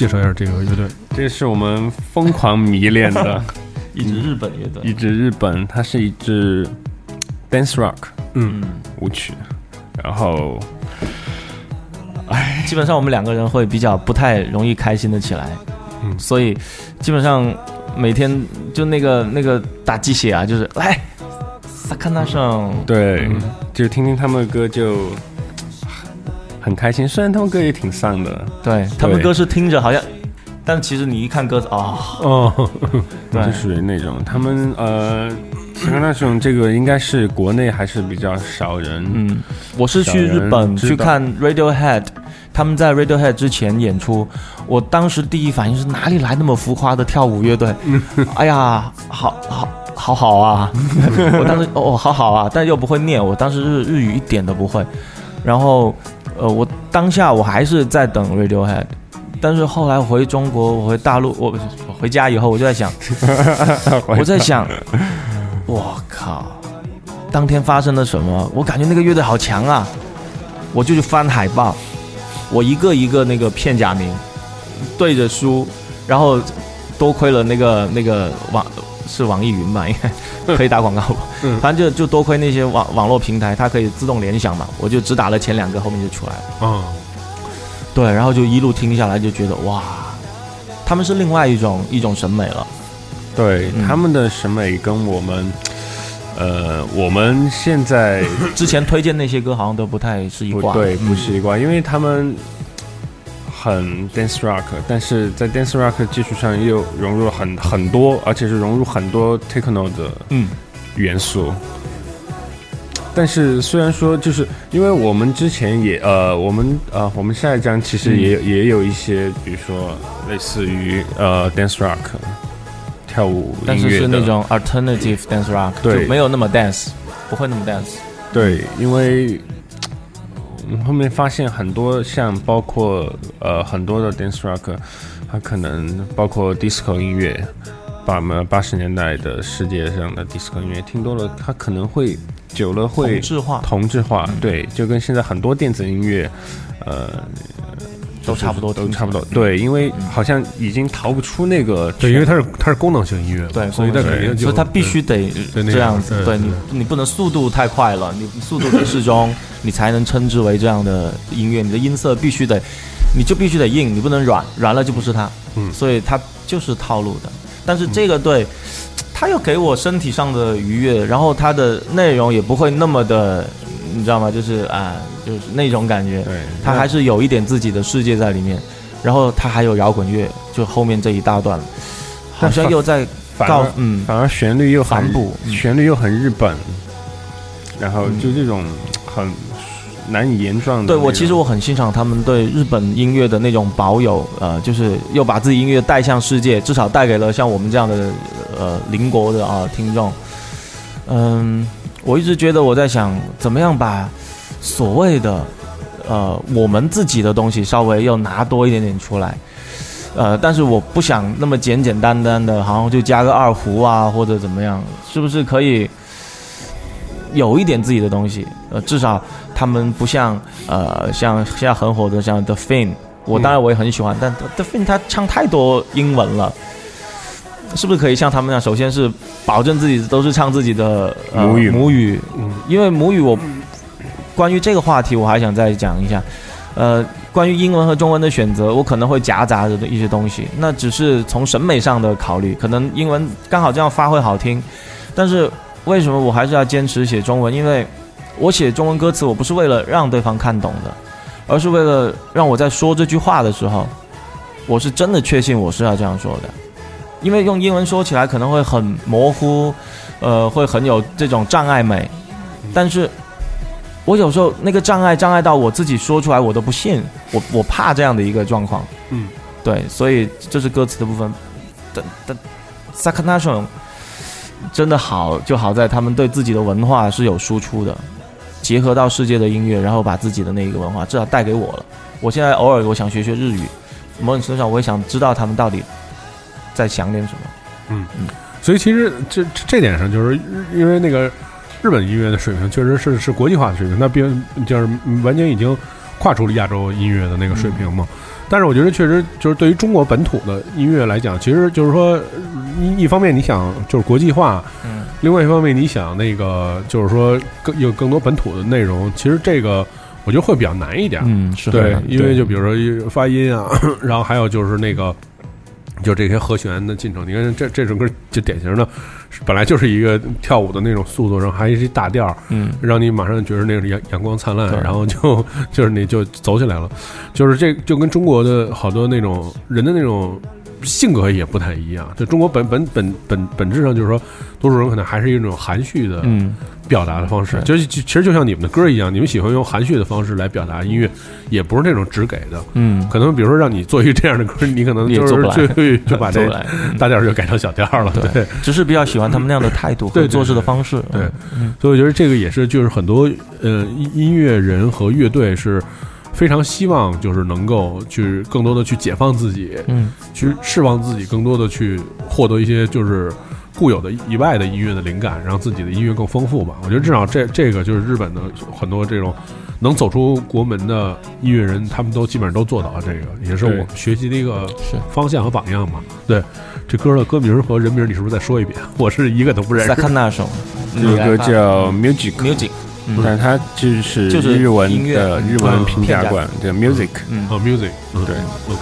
介绍一下这个乐队。这是我们疯狂迷恋的。一支日本乐队，一支日本，它是一支 dance rock 嗯，舞曲，然后基本上我们两个人会比较不太容易开心的起来，嗯。所以基本上每天就那个那个打鸡血啊，就是来萨卡纳上，对，嗯。就听听他们的歌就很开心，虽然他们歌也挺丧的，对他们歌是听着好像，但其实你一看歌词啊，哦，对。就属于那种。他们呃，像那种这个应该是国内还是比较少人，嗯，我是去日本去看 Radiohead，他们在 Radiohead 之前演出，我当时第一反应是哪里来那么浮夸的跳舞乐队？哎呀，好好好好啊！我当时哦好好啊，但又不会念，我当时日日语一点都不会。然后呃，我当下我还是在等 Radiohead，但是后来回中国，我回大陆，我我回家以后，我就在想，我在想，我靠，当天发生了什么？我感觉那个乐队好强啊！我就去翻海报，我一个一个那个片假名对着书，然后多亏了那个那个网是网易云吧，应该可以打广告吧。嗯反正就就多亏那些网网络平台，它可以自动联想嘛，我就只打了前两个，后面就出来了。嗯，对，然后就一路听下来，就觉得哇，他们是另外一种一种审美了。对、嗯他们的审美跟我们，呃，我们现在之前推荐那些歌好像都不太是一挂。不对，嗯不是一挂，因为他们很 dance rock，但是在 dance rock 基础上又融入了很很多，而且是融入很多 techno 的嗯元素。但是虽然说，就是因为我们之前也呃，我们呃，我们下一张其实也、也有一些，比如说类似于呃 dance rock 跳舞但是是那种 alternative dance rock，对就没有那么 dance，不会那么 dance。对，因为后面发现很多像包括呃很多的 dance rock，它可能包括 disco 音乐，把我们八十年代的世界上的 disco 音乐听多了，它可能会久了会同质化。同质化，对，就跟现在很多电子音乐，呃，都差不多都差不多对，因为好像已经逃不出那个对，因为它是它是功能性音乐，对，所以它肯定就所以它必须得这样子，对对你你不能速度太快了，你速度得适中，你才能称之为这样的音乐。你的音色必须得，你就必须得硬，你不能软，软了就不是它。嗯所以它就是套路的。但是这个对，它又给我身体上的愉悦，然后它的内容也不会那么的，你知道吗？就是啊，就是那种感觉。对，他还是有一点自己的世界在里面，然后他还有摇滚乐，就后面这一大段，好像又在反嗯反而旋律又很反哺嗯旋律又很日本，然后就这种很难以言状的。对我其实我很欣赏他们对日本音乐的那种保有，呃，就是又把自己音乐带向世界，至少带给了像我们这样的呃邻国的啊听众。嗯，我一直觉得我在想，怎么样把所谓的呃我们自己的东西稍微又拿多一点点出来。呃，但是我不想那么简简单单的，好像就加个二胡啊，或者怎么样，是不是可以有一点自己的东西？呃，至少他们不像呃像现在很火的像 The Fin，我当然我也很喜欢，但 The Fin 他唱太多英文了，是不是可以像他们那样？首先是保证自己都是唱自己的、呃、母语母语，嗯因为母语我关于这个话题我还想再讲一下，呃，关于英文和中文的选择，我可能会夹杂着的一些东西，那只是从审美上的考虑，可能英文刚好这样发挥好听，但是为什么我还是要坚持写中文？因为我写中文歌词，我不是为了让对方看懂的，而是为了让我在说这句话的时候，我是真的确信我是要这样说的。因为用英文说起来可能会很模糊，呃，会很有这种障碍美，但是我有时候那个障碍障碍到我自己说出来我都不信，我我怕这样的一个状况。嗯，对，所以这是歌词的部分。但但 s a k a n a s h o n 真的好，就好在他们对自己的文化是有输出的，结合到世界的音乐，然后把自己的那一个文化至少带给我了。我现在偶尔我想学学日语，某种程度上我也想知道他们到底在想点什么。嗯嗯所以其实这这这点上，就是因为那个日本音乐的水平确实是是国际化的水平，那并就是完全已经跨出了亚洲音乐的那个水平嘛。但是我觉得确实就是对于中国本土的音乐来讲，其实就是说一一方面你想就是国际化，嗯，另外一方面你想那个就是说更有更多本土的内容，其实这个我觉得会比较难一点。嗯，是对，因为就比如说发音啊，然后还有就是那个，就这些和弦的进程。你看这这首歌就典型的，本来就是一个跳舞的那种速度，然后还是一大调，嗯让你马上觉得那个阳阳光灿烂，然后就 就是你就走起来了。就是这就跟中国的好多那种人的那种性格也不太一样。就中国本本本本本质上就是说，多数人可能还是一种含蓄的嗯。表达的方式，对。就是其实就像你们的歌一样，你们喜欢用含蓄的方式来表达音乐，也不是那种直给的。嗯，可能比如说让你做一个这样的歌，你可能就也做不来。是就就把这做不来。嗯。大调就改成小调了。对。对，只是比较喜欢他们那样的态度对做事的方式。对。嗯。所以我觉得这个也是就是很多呃音音乐人和乐队是非常希望就是能够去更多的去解放自己，嗯去释放自己，更多的去获得一些就是固有的以外的音乐的灵感，让自己的音乐更丰富吧。我觉得至少这这个就是日本的很多这种能走出国门的音乐人，他们都基本上都做到了这个，也是我们学习的一个方向和榜样嘛。对，这歌的歌名和人名你是不是再说一遍？我是一个都不认再识。看那首这首歌叫 Music，Music，嗯但它就是就是日文音乐的日文评价馆叫 Music，嗯。哦，music，嗯对，OK。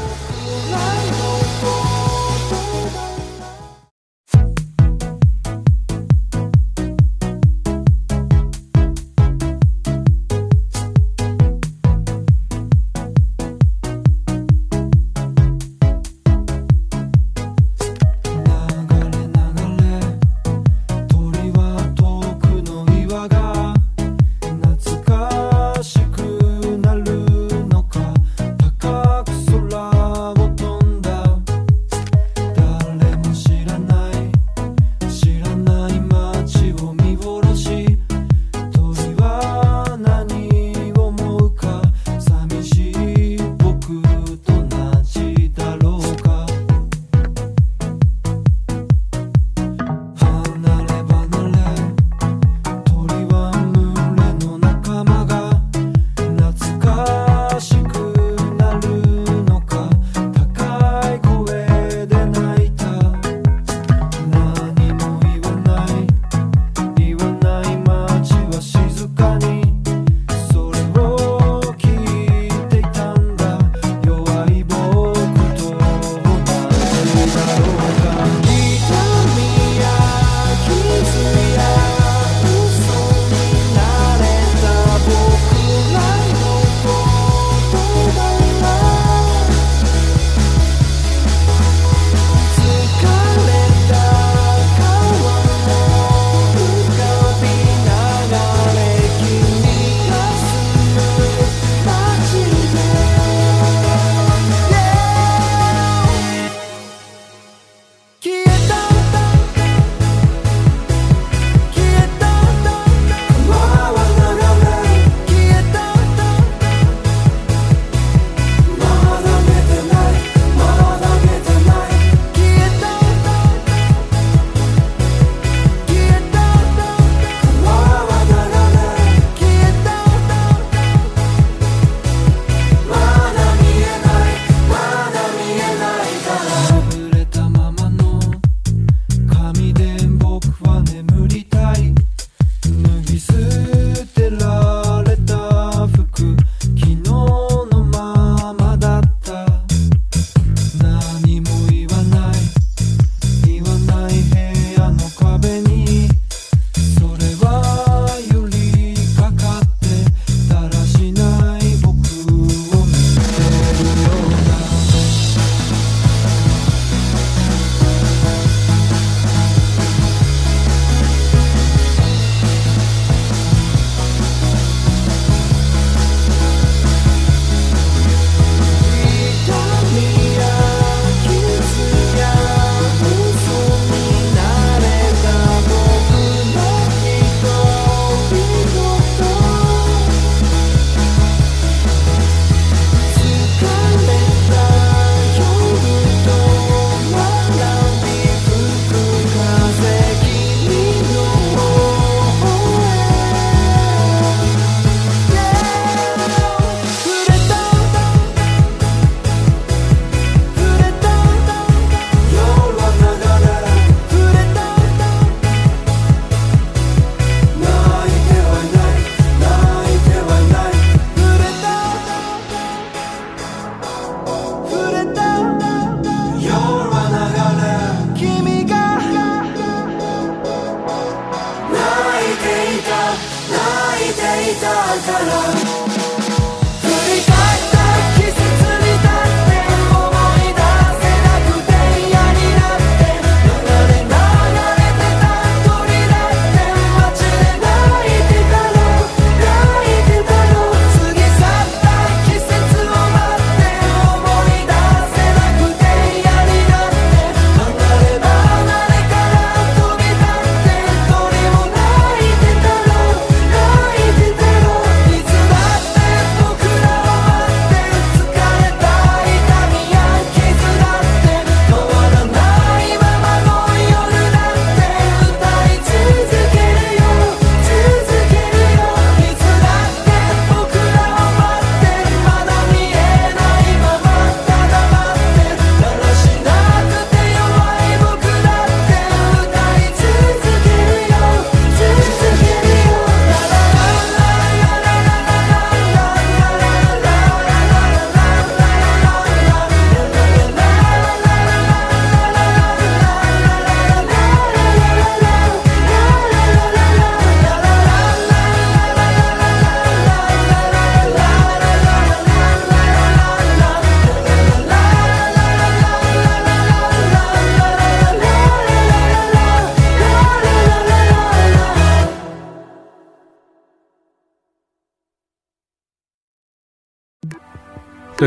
Alcalá.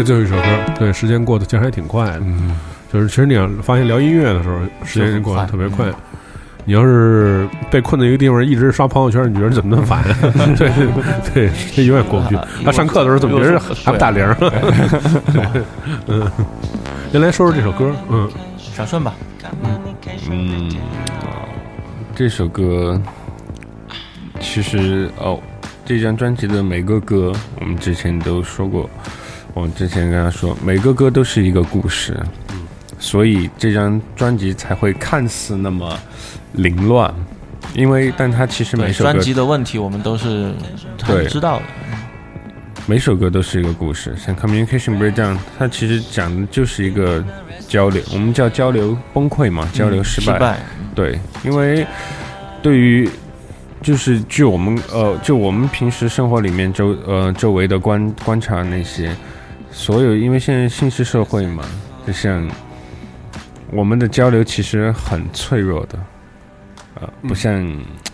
对，最后一首歌，对，时间过得其实还挺快的。嗯，就是其实你要发现聊音乐的时候，时间就过得特别快。你要是被困在一个地方，一直刷朋友圈，你觉得怎么那么烦？对对对，时间永远过不去。他上课的时候怎么觉得还不打铃？对嗯，先来说说这首歌，嗯，小顺吧，嗯，这首歌其实哦，这张专辑的每个歌，我们之前都说过，我之前跟他说，每个歌都是一个故事，所以这张专辑才会看似那么凌乱，因为但它其实每首歌专辑的问题我们都是很对知道的。每首歌都是一个故事，像 Communication Breakdown，它其实讲的就是一个交流，我们叫交流崩溃嘛，交流失败。失败，对，因为对于就是据我们呃，就我们平时生活里面周呃周围的观观察那些所有，因为现在信息社会嘛，就像我们的交流其实很脆弱的，呃，不像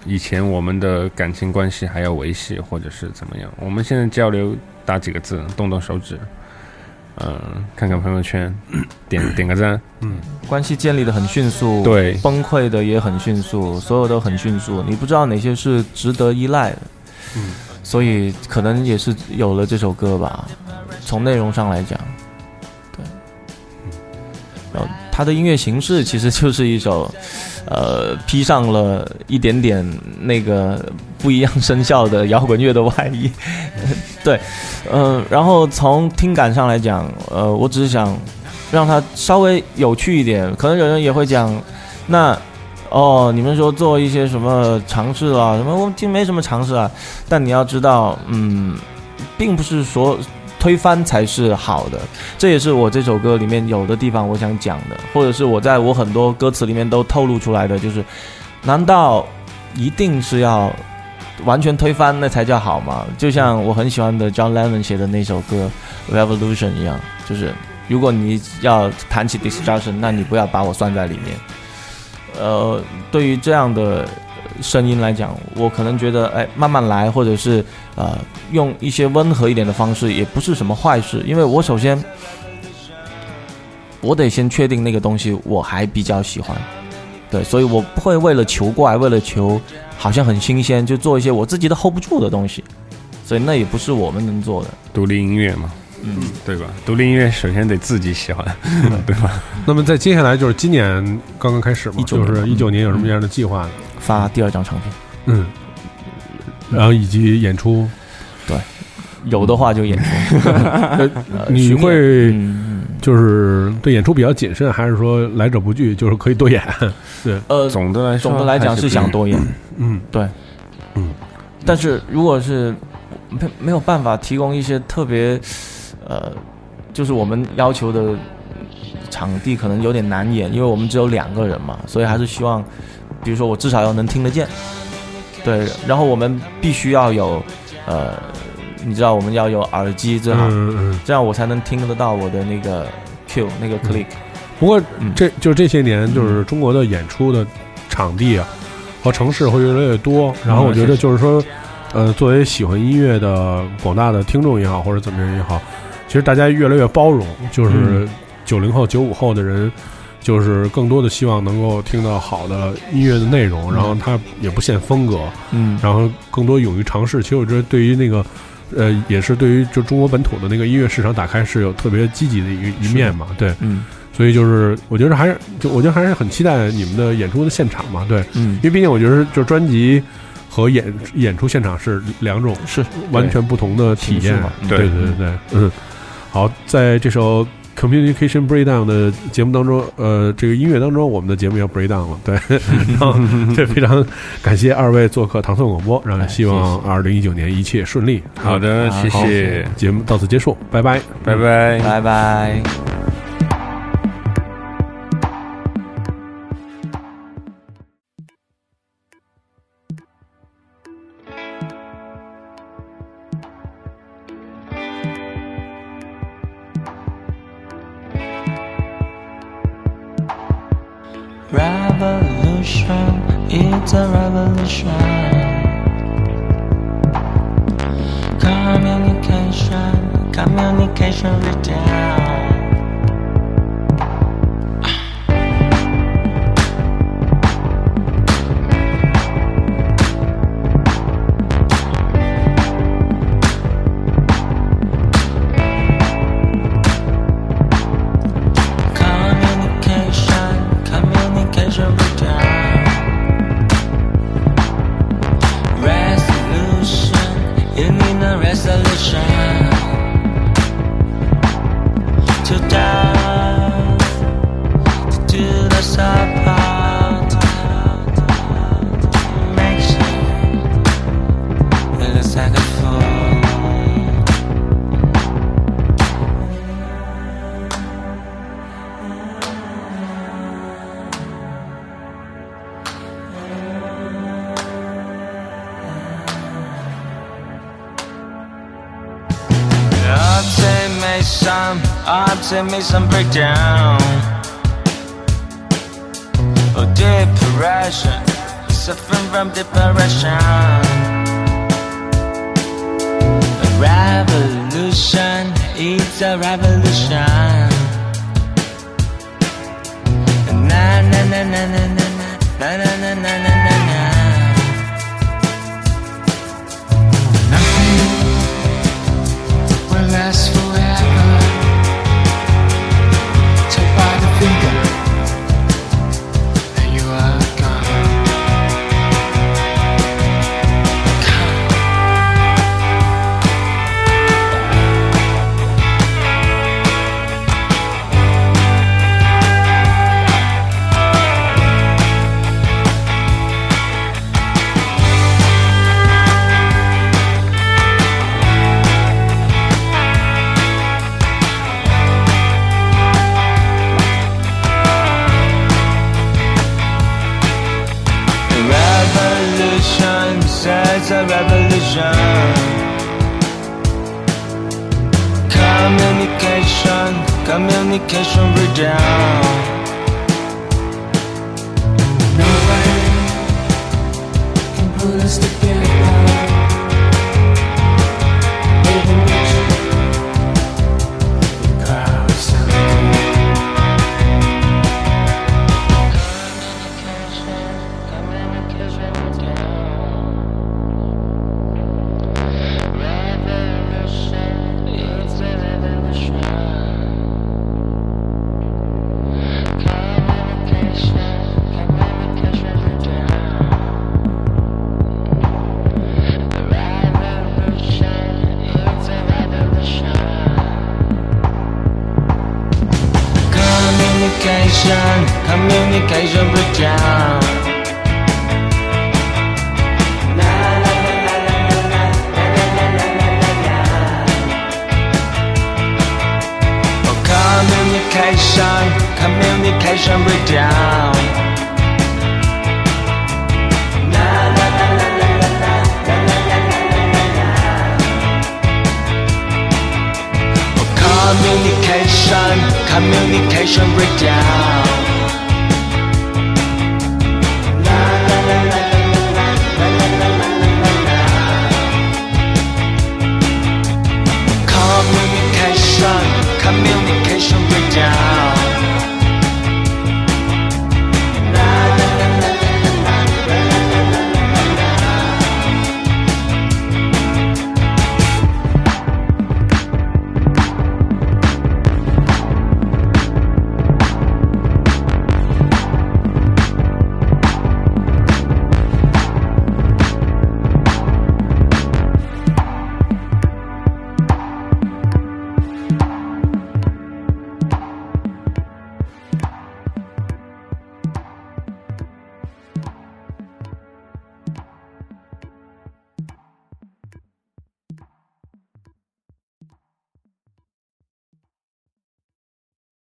以前我们的感情关系还要维系或者是怎么样，我们现在交流打几个字，动动手指。嗯、看看朋友圈，点点个赞，嗯。关系建立的很迅速，对。崩溃的也很迅速，所有都很迅速，你不知道哪些是值得依赖的。嗯，所以可能也是有了这首歌吧。从内容上来讲，对，然后它的音乐形式其实就是一首，呃，披上了一点点那个不一样声效的摇滚乐的外衣。对，嗯、然后从听感上来讲，呃，我只是想让它稍微有趣一点。可能有人也会讲，那哦，你们说做一些什么尝试啊？什么我听没什么尝试啊。但你要知道，嗯，并不是说推翻才是好的。这也是我这首歌里面有的地方我想讲的，或者是我在我很多歌词里面都透露出来的，就是难道一定是要完全推翻那才叫好吗？就像我很喜欢的 John Lennon 写的那首歌《Revolution》一样，就是如果你要谈起 Destruction，那你不要把我算在里面。呃，对于这样的声音来讲，我可能觉得，哎，慢慢来，或者是呃，用一些温和一点的方式，也不是什么坏事。因为我首先，我得先确定那个东西我还比较喜欢，对，所以我不会为了求怪，为了求好像很新鲜，就做一些我自己都 hold 不住的东西，所以那也不是我们能做的。独立音乐嘛，嗯，对吧？独立音乐首先得自己喜欢，对吧？那么在接下来就是今年刚刚开始嘛，19就是年一九年有什么样的计划呢？发第二张唱片，嗯，然后以及演出，对。有的话就演出。呃 你会就是对演出比较谨慎，还是说来者不拒，就是可以多演？对。呃，总的来说，总的来讲是想多演，嗯，对。嗯，但是如果是没没有办法提供一些特别，呃，就是我们要求的场地可能有点难演，因为我们只有两个人嘛，所以还是希望，比如说我至少要能听得见，对，然后我们必须要有，呃，你知道我们要有耳机最好，嗯嗯。这样我才能听得到我的那个 Q 那个 click，不过嗯这就这些年，就是中国的演出的场地啊和城市会越来越多。然后我觉得就是说，呃，作为喜欢音乐的广大的听众也好，或者怎么样也好，其实大家越来越包容，就是嗯九零后、九五后的人。就是更多的希望能够听到好的音乐的内容，然后他也不限风格，嗯然后更多勇于尝试。其实我觉得对于那个，呃，也是对于就中国本土的那个音乐市场打开是有特别积极的一一面嘛。对，嗯所以就是我觉得还是就我觉得还是很期待你们的演出的现场嘛。对，嗯因，为毕竟我觉得就是专辑和演演出现场是两种是完全不同的体验嘛。对对对对，嗯。好，在这首 Communication Breakdown 的节目当中，呃，这个音乐当中，我们的节目要 break down 了，对，然后这非常感谢二位做客唐宋广播，让哎希望二零一九年一切顺利。好的，谢谢，节目到此结束，拜拜，拜拜。拜拜。It's a revolution. Communication, communication. communication